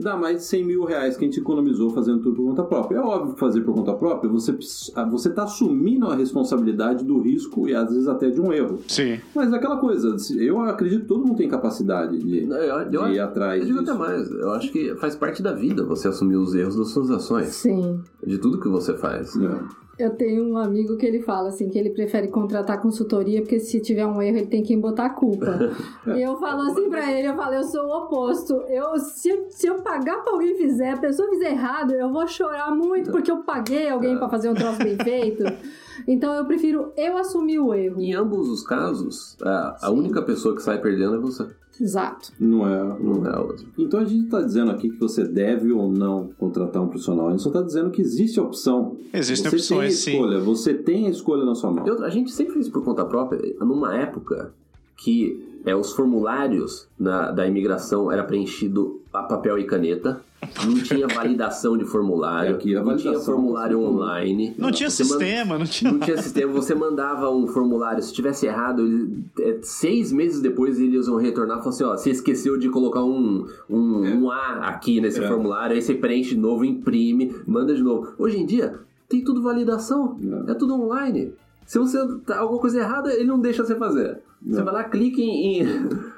dá mais de 100 mil reais que a gente economizou fazendo tudo por conta própria. É óbvio que fazer por conta própria, você ps- ah, você está assumindo a responsabilidade do risco e às vezes até de um erro. Sim. Mas é aquela coisa, eu acredito que todo mundo tem capacidade de, Eu, eu, de ir atrás eu digo disso. até mais, eu acho que faz parte da vida você assumir os erros das suas ações, Sim. de tudo que você faz. É. Eu tenho um amigo que ele fala assim, que ele prefere contratar consultoria, porque se tiver um erro, ele tem que botar a culpa. eu falo assim pra ele, eu falo, eu sou o oposto. Eu, se, eu- se eu pagar pra alguém fizer, a pessoa fizer errado, eu vou chorar muito, porque eu paguei alguém pra fazer um troço bem feito. Então eu prefiro eu assumir o erro. Em ambos os casos, a, a única pessoa que sai perdendo é você, Exato. Não é. não é a outra. Então a gente está dizendo aqui que você deve ou não contratar um profissional. A gente só está dizendo que existe a opção. Existem você opções, tem a sim. escolha, Você tem a escolha na sua mão. Eu- a gente sempre fez por conta própria, numa época que é, os formulários na- da imigração era preenchido a papel e caneta, não tinha validação de formulário, É, aqui não tinha formulário online. Não tinha Você man- sistema, não tinha. Não tinha sistema, você mandava um formulário, se tivesse errado, ele- é, seis meses depois eles iam retornar e falar assim, ó, você esqueceu de colocar um, um, um A aqui nesse É. formulário, aí você preenche de novo, imprime, manda de novo. Hoje em dia, tem tudo validação, É. é tudo online. Se você tá alguma coisa errada, ele não deixa você fazer. Você Não. vai lá, clica em...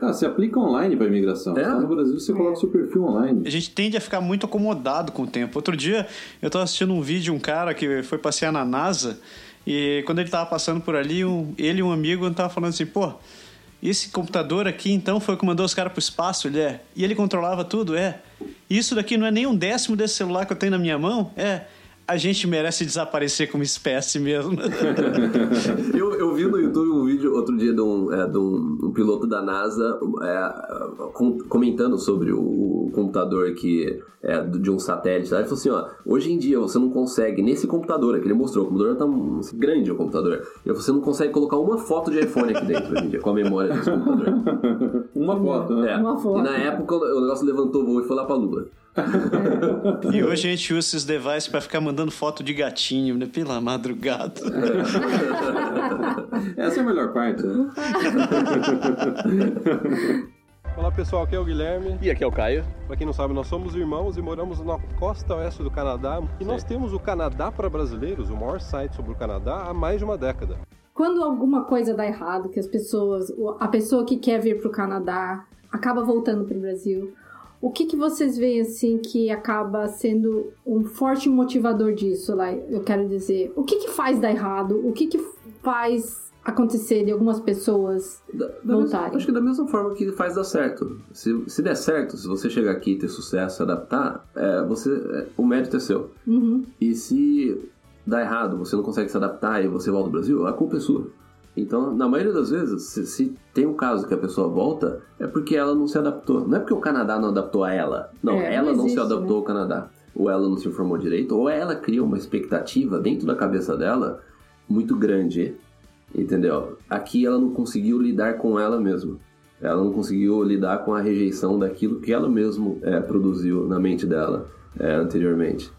Ah, você aplica online para imigração. É? No Brasil você coloca seu perfil online. A gente tende a ficar muito acomodado com o tempo. Outro dia eu tava assistindo um vídeo de um cara que foi passear na NASA e quando ele tava passando por ali, um- ele e um amigo tava falando assim, pô, esse computador aqui então foi o que mandou os caras pro espaço, ele é. E ele controlava tudo, é. Isso daqui não é nem um décimo desse celular que eu tenho na minha mão, é. A gente merece desaparecer como espécie mesmo. eu, eu vi no YouTube outro dia de um, é, de um, um piloto da NASA é, com- comentando sobre o, o computador que é de um satélite. tá? Ele falou assim: ó, hoje em dia você não consegue, nesse computador que ele mostrou, o computador tá um- grande o computador, ele você não consegue colocar uma foto de iPhone aqui dentro hoje em dia, com a memória desse computador. Uma foto, né? É. Uma foto. E na época o negócio levantou voo e foi lá pra Lua. e hoje a gente usa esses devices pra ficar mandando foto de gatinho, né? Pela madrugada. Essa é a melhor parte. né? Olá pessoal, aqui é o Guilherme. E aqui é o Caio. Pra quem não sabe, nós somos irmãos e moramos na costa oeste do Canadá. E nós temos o Canadá para brasileiros, o maior site sobre o Canadá, há mais de uma década. Quando alguma coisa dá errado, que as pessoas, o- a pessoa que quer vir pro Canadá acaba voltando pro Brasil, o que que vocês veem assim que acaba sendo um forte motivador disso lá? Eu quero dizer, o que que faz dar errado? O que que faz acontecer de algumas pessoas Da, da Voltarem. mesma- acho que da mesma forma que faz dar certo. Se, se der certo, se você chegar aqui e ter sucesso, adaptar, é, você, é, o mérito é seu. Uhum. E se dá errado, você não consegue se adaptar e você volta ao Brasil, a culpa é sua. Então, na maioria das vezes, se, se tem um caso que a pessoa volta, é porque ela não se adaptou. Não é porque o Canadá não adaptou a ela. Não, É, ela não não, se existe, adaptou ao Canadá. Ou ela não se informou direito, ou ela cria uma expectativa dentro da cabeça dela muito grande. Entendeu? Aqui ela não conseguiu lidar com ela mesma. Ela não conseguiu lidar com a rejeição daquilo que ela mesma é, produziu na mente dela é, anteriormente.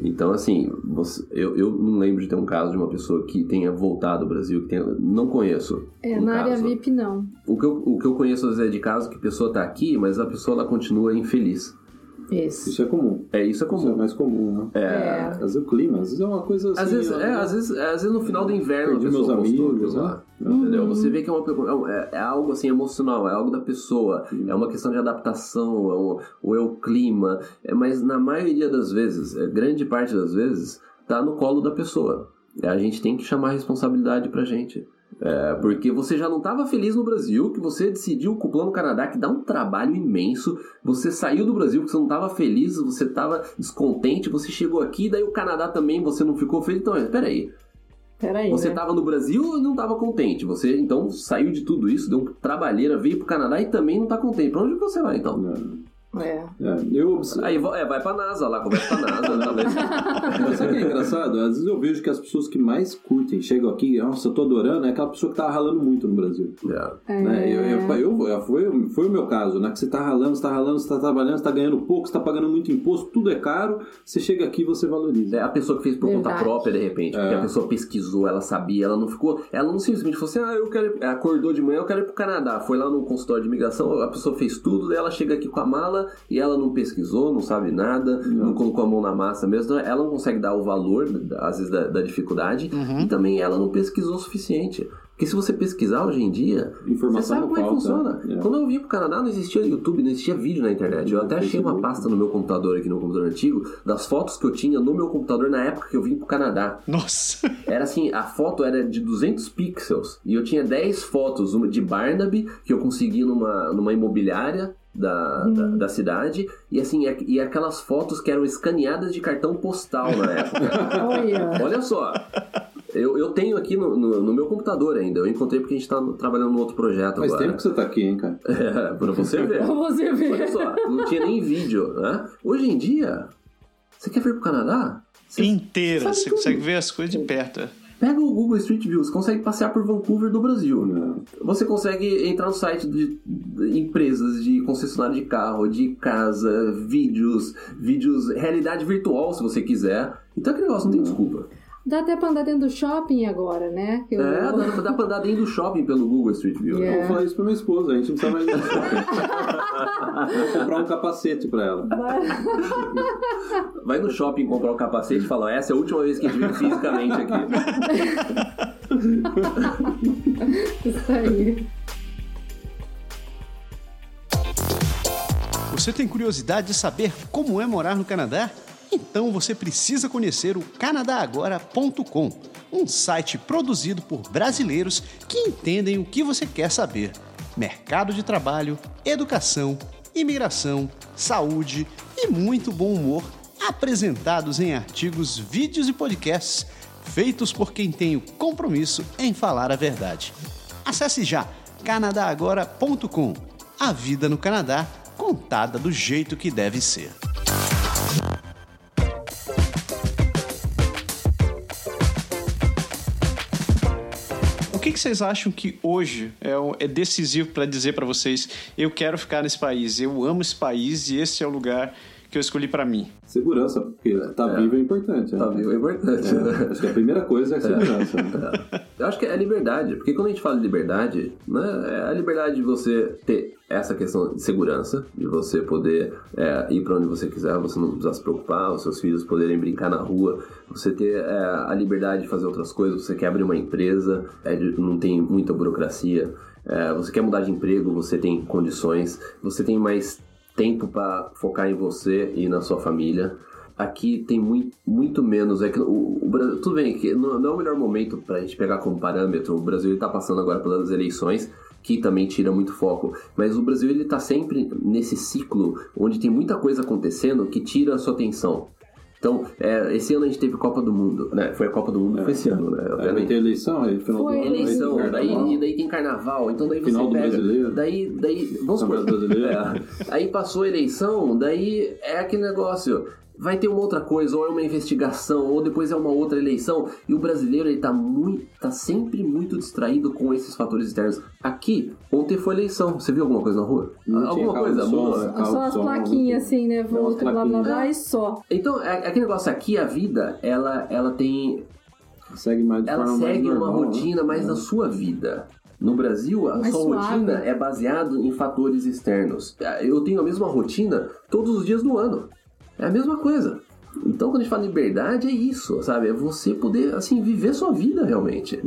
Então, assim, você- eu, eu não lembro de ter um caso de uma pessoa que tenha voltado ao Brasil, que tenha, não conheço. É, um na área caso. VIP não. O que, eu, o que eu conheço às vezes é de caso que a pessoa tá aqui, mas a pessoa ela continua infeliz. Isso. Isso é comum. É, isso é Isso é comum. mais comum, né? É. Às vezes o clima, às vezes é uma coisa assim. Às vezes, é, às vezes, é, às vezes no final do inverno Perdi a pessoa meus amigos, né? lá. Entendeu? Você vê que é, uma, é, é algo assim emocional, é algo da pessoa, é uma questão de adaptação, é o, ou é o clima, é, mas na maioria das vezes, é, grande parte das vezes, tá no colo da pessoa. É, a gente tem que chamar a responsabilidade pra gente. É, porque você já não estava feliz no Brasil, que você decidiu com o Plano Canadá, que dá um trabalho imenso. Você saiu do Brasil porque você não estava feliz, você estava descontente, você chegou aqui, daí o Canadá também você não ficou feliz. Então, espera aí, Peraí, você né? estava no Brasil e não estava contente. Você então saiu de tudo isso, deu um trabalheira, veio pro Canadá e também não está contente. Pra onde você vai então? É. É, eu, Aí é, vai pra NASA lá, conversa com a NASA. talvez. Mas sabe o que é engraçado? Às vezes eu vejo que as pessoas que mais curtem, chegam aqui, nossa, eu tô adorando, é aquela pessoa que tá ralando muito no Brasil. É. É. Né? Eu, eu, eu- foi, foi o meu caso, né? Que você tá ralando, você tá ralando, você tá trabalhando, você tá ganhando pouco, você tá pagando muito imposto, tudo é caro, você chega aqui e você valoriza. É a pessoa que fez por conta Verdade. própria, de repente. Porque É. a pessoa pesquisou, ela sabia, ela não ficou. Ela não simplesmente falou assim: ah, eu quero. Acordou de manhã, eu quero ir pro Canadá. Foi lá no consultório de imigração, a pessoa fez tudo, daí ela chega aqui com a mala e ela não pesquisou, não sabe nada, não, colocou a mão na massa mesmo. Então, ela não consegue dar o valor, às vezes, da, da dificuldade. E também ela não pesquisou o suficiente. Porque se você pesquisar hoje em dia, Informação você sabe como é que funciona. É. Quando eu vim pro Canadá, não existia YouTube, não existia vídeo na internet. Eu até achei uma pasta no meu computador aqui no computador antigo das fotos que eu tinha no meu computador na época que eu vim pro Canadá. Nossa. Era assim, a foto era de 200 pixels e eu tinha 10 fotos, uma de Barnaby que eu consegui numa, numa imobiliária da, da, da cidade e assim, e, e aquelas fotos que eram escaneadas de cartão postal na época. Olha. Olha só, eu, eu tenho aqui no, no, no meu computador ainda, eu encontrei porque a gente tá no- trabalhando num outro projeto Faz agora. tempo que você tá aqui, hein, cara? É, pra você ver. Pra você Olha ver. só, não tinha nem vídeo, né? Hoje em dia, você quer vir pro Canadá? Você Inteira. Você tudo. consegue ver as coisas de perto. Pega o Google Street View, você consegue passear por Vancouver do Brasil. Não. Você consegue entrar no site de, empresas, de concessionária de carro, de casa, vídeos, vídeos, realidade virtual, se você quiser. Então aquele negócio não tem desculpa. Dá até pra andar dentro do shopping agora, né? Eu- É, dá, dá pra andar dentro do shopping pelo Google Street View. Yeah. Eu vou falar isso pra minha esposa, a gente não precisa mais ir no shopping. Vou comprar um capacete pra ela. Vai no shopping comprar um capacete e fala: essa é a última vez que a gente vem fisicamente aqui. Isso aí. Você tem curiosidade de saber como é morar no Canadá? Então você precisa conhecer o canadagora.com, um site produzido por brasileiros que entendem o que você quer saber: mercado de trabalho, educação, imigração, saúde e muito bom humor, apresentados em artigos, vídeos e podcasts feitos por quem tem o compromisso em falar a verdade. Acesse já canadagora.com. A vida no Canadá contada do jeito que deve ser. Que, que vocês acham que hoje é, é decisivo para dizer para vocês: eu quero ficar nesse país, eu amo esse país e esse é o lugar que eu escolhi para mim? Segurança, porque tá vivo é importante. né? Tá viu? É importante. É, acho que a primeira coisa é a segurança. né? Eu acho que é liberdade, porque quando a gente fala de liberdade, né, é a liberdade de você ter essa questão de segurança, de você poder é, ir para onde você quiser, você não precisar se preocupar, os seus filhos poderem brincar na rua, você ter é, a liberdade de fazer outras coisas, você quer abrir uma empresa, é, não tem muita burocracia, é, você quer mudar de emprego, você tem condições, você tem mais tempo para focar em você e na sua família. Aqui tem muito, muito menos. É que o, o Brasil, tudo bem que não, não é o melhor momento para a gente pegar como parâmetro. O Brasil está passando agora pelas eleições, que também tira muito foco. Mas o Brasil ele está sempre nesse ciclo onde tem muita coisa acontecendo que tira a sua atenção. Então, é, esse ano a gente teve Copa do Mundo, né? Foi a Copa do Mundo, foi esse ano, né? Aí vai Obviamente. ter eleição, aí final Foi do ano. Eleição, daí, e daí tem carnaval, então daí você Final do pega. brasileiro. Daí, daí, vamos supor, é, aí passou a eleição, daí é aquele negócio. Vai ter uma outra coisa, ou é uma investigação, ou depois é uma outra eleição. E o brasileiro, ele tá, muito, tá sempre muito distraído com esses fatores externos. Aqui, ontem foi eleição. Você viu alguma coisa na rua? Não tinha alguma carro coisa boa? né? Carro Só de as plaquinhas assim, né? Voto, blá blá blá e só. Então, é, aquele negócio aqui, a vida, ela, ela tem Segue mais de ela forma mais segue uma normal, rotina né? mais É. na sua vida. No Brasil, a Mais sua suave. rotina é baseado em fatores externos. Eu tenho a mesma rotina todos os dias do ano. É a mesma coisa. Então, quando a gente fala liberdade, é isso, sabe? É você poder, assim, viver sua vida realmente.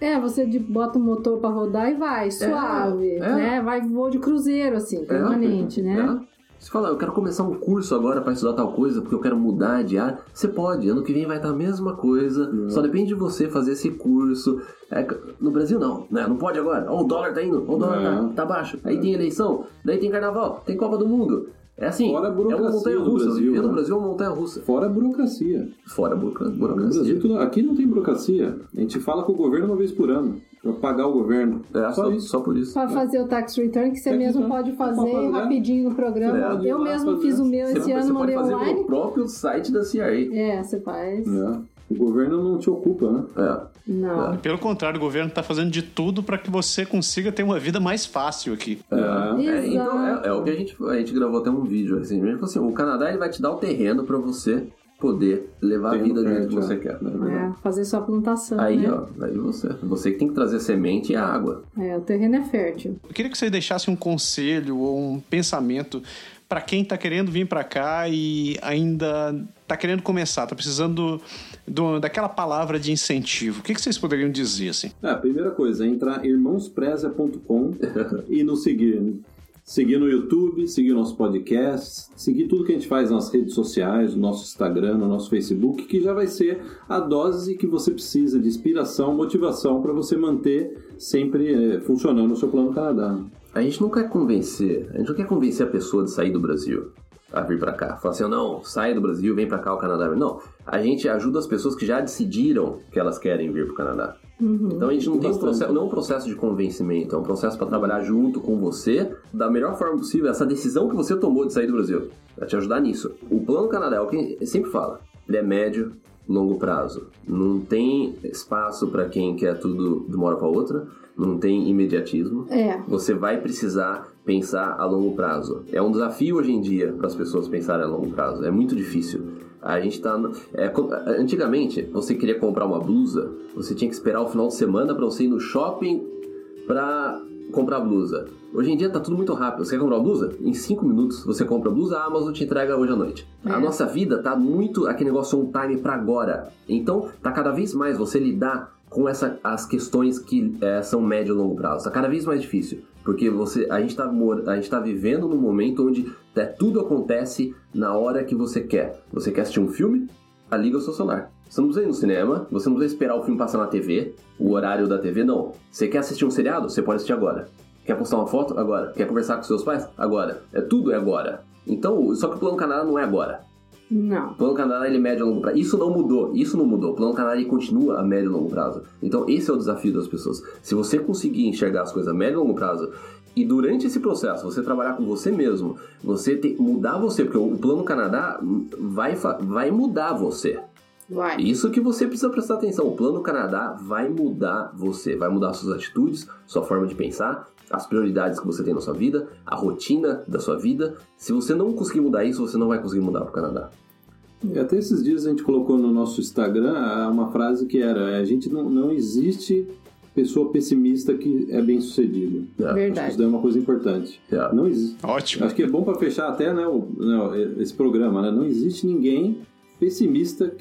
É, você de- bota o motor pra rodar e vai, suave, é. né? Vai voo de cruzeiro, assim, permanente, né? É. Você fala, eu quero começar um curso agora para estudar tal coisa, porque eu quero mudar de área. Você pode, ano que vem vai estar a mesma coisa. Só depende de você fazer esse curso. É, no Brasil não, né? Não pode agora. Ó, o dólar tá indo, ó, o dólar É. tá, tá baixo. Aí tem eleição, daí tem carnaval, tem Copa do Mundo. É assim, Fora a é uma burocracia montanha russa. Brasil, Viver no né? Brasil é uma montanha russa. Fora a burocracia. Fora a burocracia. Brasil, tudo- aqui não tem burocracia. A gente fala com o governo uma vez por ano. Pra pagar o governo. É, só, só, isso. só por isso. Pra fazer o tax return, que você Tax mesmo return. pode fazer Pode fazer. rapidinho no programa. É. Eu Pode mesmo fazer. fiz o meu Você, esse você ano, pode mandei fazer online. no próprio site da CRA. É, você faz. É. O governo não te ocupa, né? É. Não. Pelo contrário, o governo está fazendo de tudo para que você consiga ter uma vida mais fácil aqui. É. É, então, Exato. é, é o que a gente, a gente gravou até um vídeo recentemente. Falou assim, o Canadá ele vai te dar o terreno pra você poder levar a Terreno vida do jeito que você é. quer. É verdade. É, fazer sua plantação, Aí, né? ó, aí você. Você que tem que trazer semente e água. É, o terreno é fértil. Eu queria que você deixasse um conselho ou um pensamento para quem tá querendo vir para cá e ainda tá querendo começar, tá precisando do, daquela palavra de incentivo. O que, que vocês poderiam dizer assim? É, a primeira coisa é entrar irmãospreza.com e nos seguir. Seguir no YouTube, seguir nosso podcast, seguir tudo que a gente faz nas redes sociais, no nosso Instagram, no nosso Facebook, que já vai ser a dose que você precisa de inspiração, motivação para você manter sempre é, funcionando o seu plano Canadá. A gente não quer convencer, a gente não quer convencer a pessoa de sair do Brasil a vir para cá. Falar assim, não, sai do Brasil, vem para cá o Canadá. Não, a gente ajuda as pessoas que já decidiram que elas querem vir para o Canadá. Uhum. Então a gente não tem um processo, não é um processo de convencimento, é um processo para trabalhar junto com você da melhor forma possível. Essa decisão que você tomou de sair do Brasil, para te ajudar nisso. O Plano Canadá é o que sempre fala, ele é médio, longo prazo. Não tem espaço para quem quer tudo de uma hora para outra, não tem imediatismo. É. Você vai precisar pensar a longo prazo. É um desafio hoje em dia para as pessoas pensarem a longo prazo. É muito difícil. A gente tá. É, antigamente, você queria comprar uma blusa, você tinha que esperar o final de semana para você ir no shopping para comprar blusa. Hoje em dia tá tudo muito rápido. Você quer comprar blusa? Em 5 minutos você compra blusa, a Amazon te entrega hoje à noite. É. A nossa vida tá muito aquele negócio on time para agora. Então, tá cada vez mais você lidar com essa, as questões que é, são médio e longo prazo. Tá cada vez mais difícil. Porque você, a gente está a gente tá vivendo num momento onde é, tudo acontece na hora que você quer. Você quer assistir um filme? Liga o seu celular. Você não precisa ir no cinema, você não precisa esperar o filme passar na TV, o horário da TV, não. Você quer assistir um seriado? Você pode assistir agora. Quer postar uma foto? Agora. Quer conversar com seus pais? Agora. É tudo é agora. Então, só que o plano Canadá não é agora. Não. O plano Canadá ele é médio a longo prazo. Isso não mudou, isso não mudou. O plano Canadá ele continua a médio e longo prazo. Então esse é o desafio das pessoas. Se você conseguir enxergar as coisas a médio e longo prazo e durante esse processo você trabalhar com você mesmo, você ter, mudar você, porque o plano Canadá vai, vai mudar você. Vai. Isso que você precisa prestar atenção. O plano Canadá vai mudar você, vai mudar suas atitudes, sua forma de pensar, as prioridades que você tem na sua vida, a rotina da sua vida. Se você não conseguir mudar isso, você não vai conseguir mudar para o Canadá. E até esses dias a gente colocou no nosso Instagram uma frase que era: a gente não, não existe pessoa pessimista que é bem sucedida. É. Verdade. Isso daí é uma coisa importante. É. Não existe. Ótimo. Acho que é bom para fechar até né, o, né, esse programa. Né? Não existe ninguém pessimista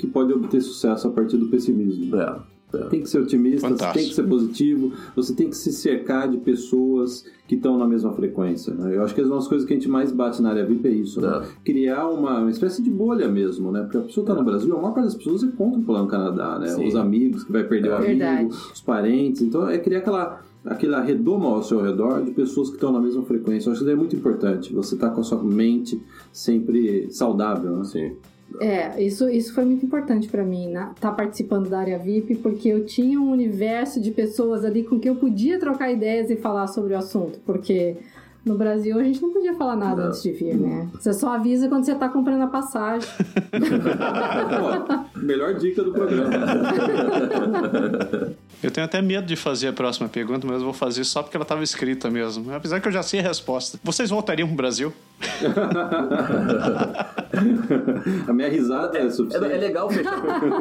que pode obter sucesso a partir do pessimismo. É. Tem que ser otimista, Fantástico. tem que ser positivo, você tem que se cercar de pessoas que estão na mesma frequência. Né? Eu acho que as uma coisas que a gente mais bate na área VIP é isso, né? criar uma, uma, espécie de bolha mesmo, né? Porque a pessoa está no Brasil, a maior parte das pessoas encontra lá no Canadá, né? Sim. Os amigos que vai perder É o verdade. amigo, os parentes. Então é criar aquela aquela redoma ao seu redor de pessoas que estão na mesma frequência. Eu acho que isso é muito importante. Você tá com a sua mente sempre saudável, né? Sim. É, isso, isso foi muito importante pra mim, estar tá participando da área VIP, porque eu tinha um universo de pessoas ali com quem eu podia trocar ideias e falar sobre o assunto, porque no Brasil a gente não podia falar nada Não. antes de vir, né? Você só avisa quando você tá comprando a passagem. Pô, melhor dica do programa. Eu tenho até medo de fazer a próxima pergunta, mas eu vou fazer só porque ela estava escrita mesmo. Apesar que eu já sei a resposta. Vocês voltariam pro Brasil? a minha risada é, É, suficiente. é legal fechar,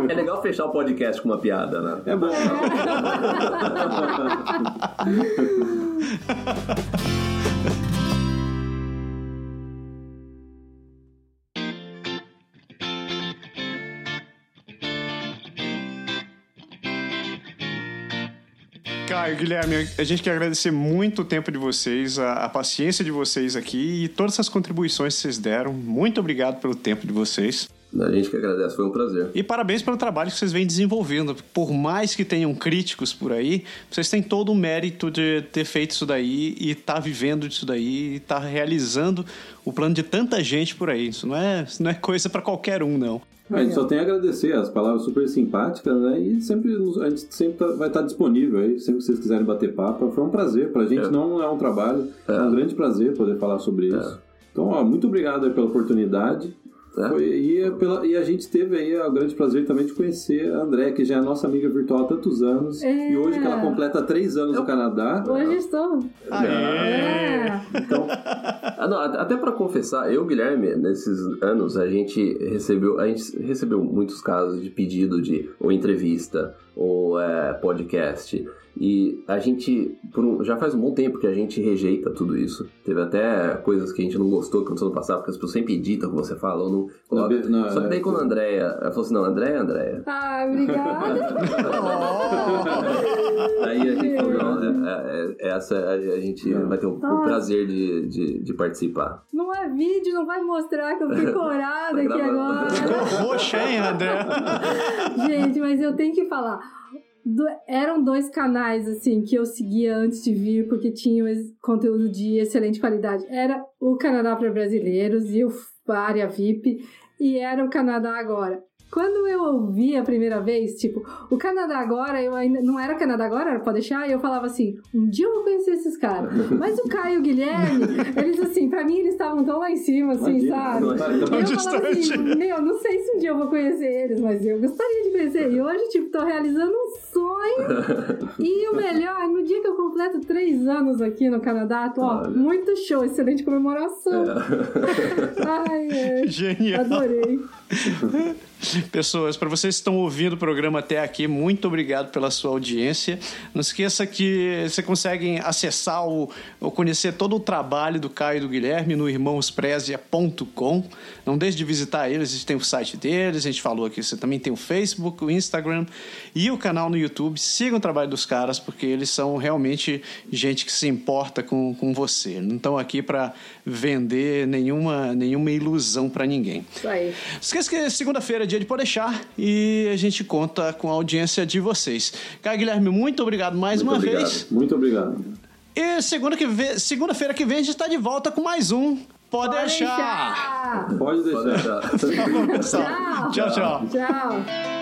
é legal fechar o podcast com uma piada, né? É bom. Caio, Guilherme, a gente quer agradecer muito o tempo de vocês, a, a paciência de vocês aqui e todas essas contribuições que vocês deram. Muito obrigado pelo tempo de vocês. A gente que agradece, foi um prazer. E parabéns pelo trabalho que vocês vêm desenvolvendo. Por mais que tenham críticos por aí, vocês têm todo o mérito de ter feito isso daí e estar vivendo isso daí e estar realizando o plano de tanta gente por aí. Isso não é, isso não é coisa para qualquer um, não. A gente só tem a agradecer as palavras super simpáticas, né? E sempre a gente sempre tá- vai estar disponível aí, sempre que vocês quiserem bater papo. Foi um prazer. Pra gente É. não é um trabalho, é. um grande prazer poder falar sobre isso. Então, ó, muito obrigado pela oportunidade. É. Foi- e, é pela- e a gente teve aí o grande prazer também de conhecer a André, que já é nossa amiga virtual há tantos anos. É. E hoje que ela completa três anos no Canadá. Hoje estou. É. Então, Ah, não, at- até pra confessar, eu, Guilherme, nesses anos, a gente recebeu, a gente recebeu muitos casos de pedido de ou entrevista ou é, podcast. E a gente, um, já faz um bom tempo que a gente rejeita tudo isso. Teve até coisas que a gente não gostou que aconteceu no passado, porque as pessoas sempre editam o que você fala, ou não coloca. Não, não, Só que daí é, quando a Andrea, ela falou assim: não, Andréia é Andréia. Ah, obrigada. Aí a gente falou: não, é, é, é essa a, gente vai ter o, o prazer de, de, de, participar. Não é vídeo, não vai mostrar que eu fiquei corada aqui agora. Ficou roxa, hein, André? gente, mas eu tenho que falar do, eram dois canais, assim, que eu seguia antes de vir, porque tinham conteúdo de excelente qualidade. Era o Canadá para Brasileiros e o Área VIP, e era o Canadá Agora. Quando eu ouvi a primeira vez, tipo, o Canadá agora, eu ainda não era Canadá agora, era pode deixar, e eu falava assim, um dia eu vou conhecer esses caras. Mas o Caio e o Guilherme, eles assim, pra mim eles estavam tão lá em cima, assim, sabe? eu falava assim, meu, não sei se um dia eu vou conhecer eles, mas eu gostaria de conhecer. E hoje, tipo, tô realizando um sonho. E o melhor, no dia que eu completo três anos aqui no Canadá, tô, ó, muito show, excelente comemoração. É. Ai, é. Genial. Adorei. Pessoas, para vocês que estão ouvindo o programa até aqui, muito obrigado pela sua audiência. Não esqueça que você consegue acessar ou, ou conhecer todo o trabalho do Caio e do Guilherme no irmãosprezia.com. Não deixe de visitar eles, a gente tem o site deles, a gente falou aqui, você também tem o Facebook, o Instagram e o canal no YouTube. Sigam o trabalho dos caras, porque eles são realmente gente que se importa com, com você. Não estão aqui para vender nenhuma, nenhuma ilusão para ninguém. Isso aí. Esqueça que segunda-feira dia de deixar e a gente conta com a audiência de vocês. Caio Guilherme, muito obrigado mais muito uma obrigado. vez. Muito obrigado. E segunda que vem, segunda-feira que vem a gente está de volta com mais um. Pode, Pode deixar. deixar. Pode deixar. Pode deixar. tchau, tchau. Tchau.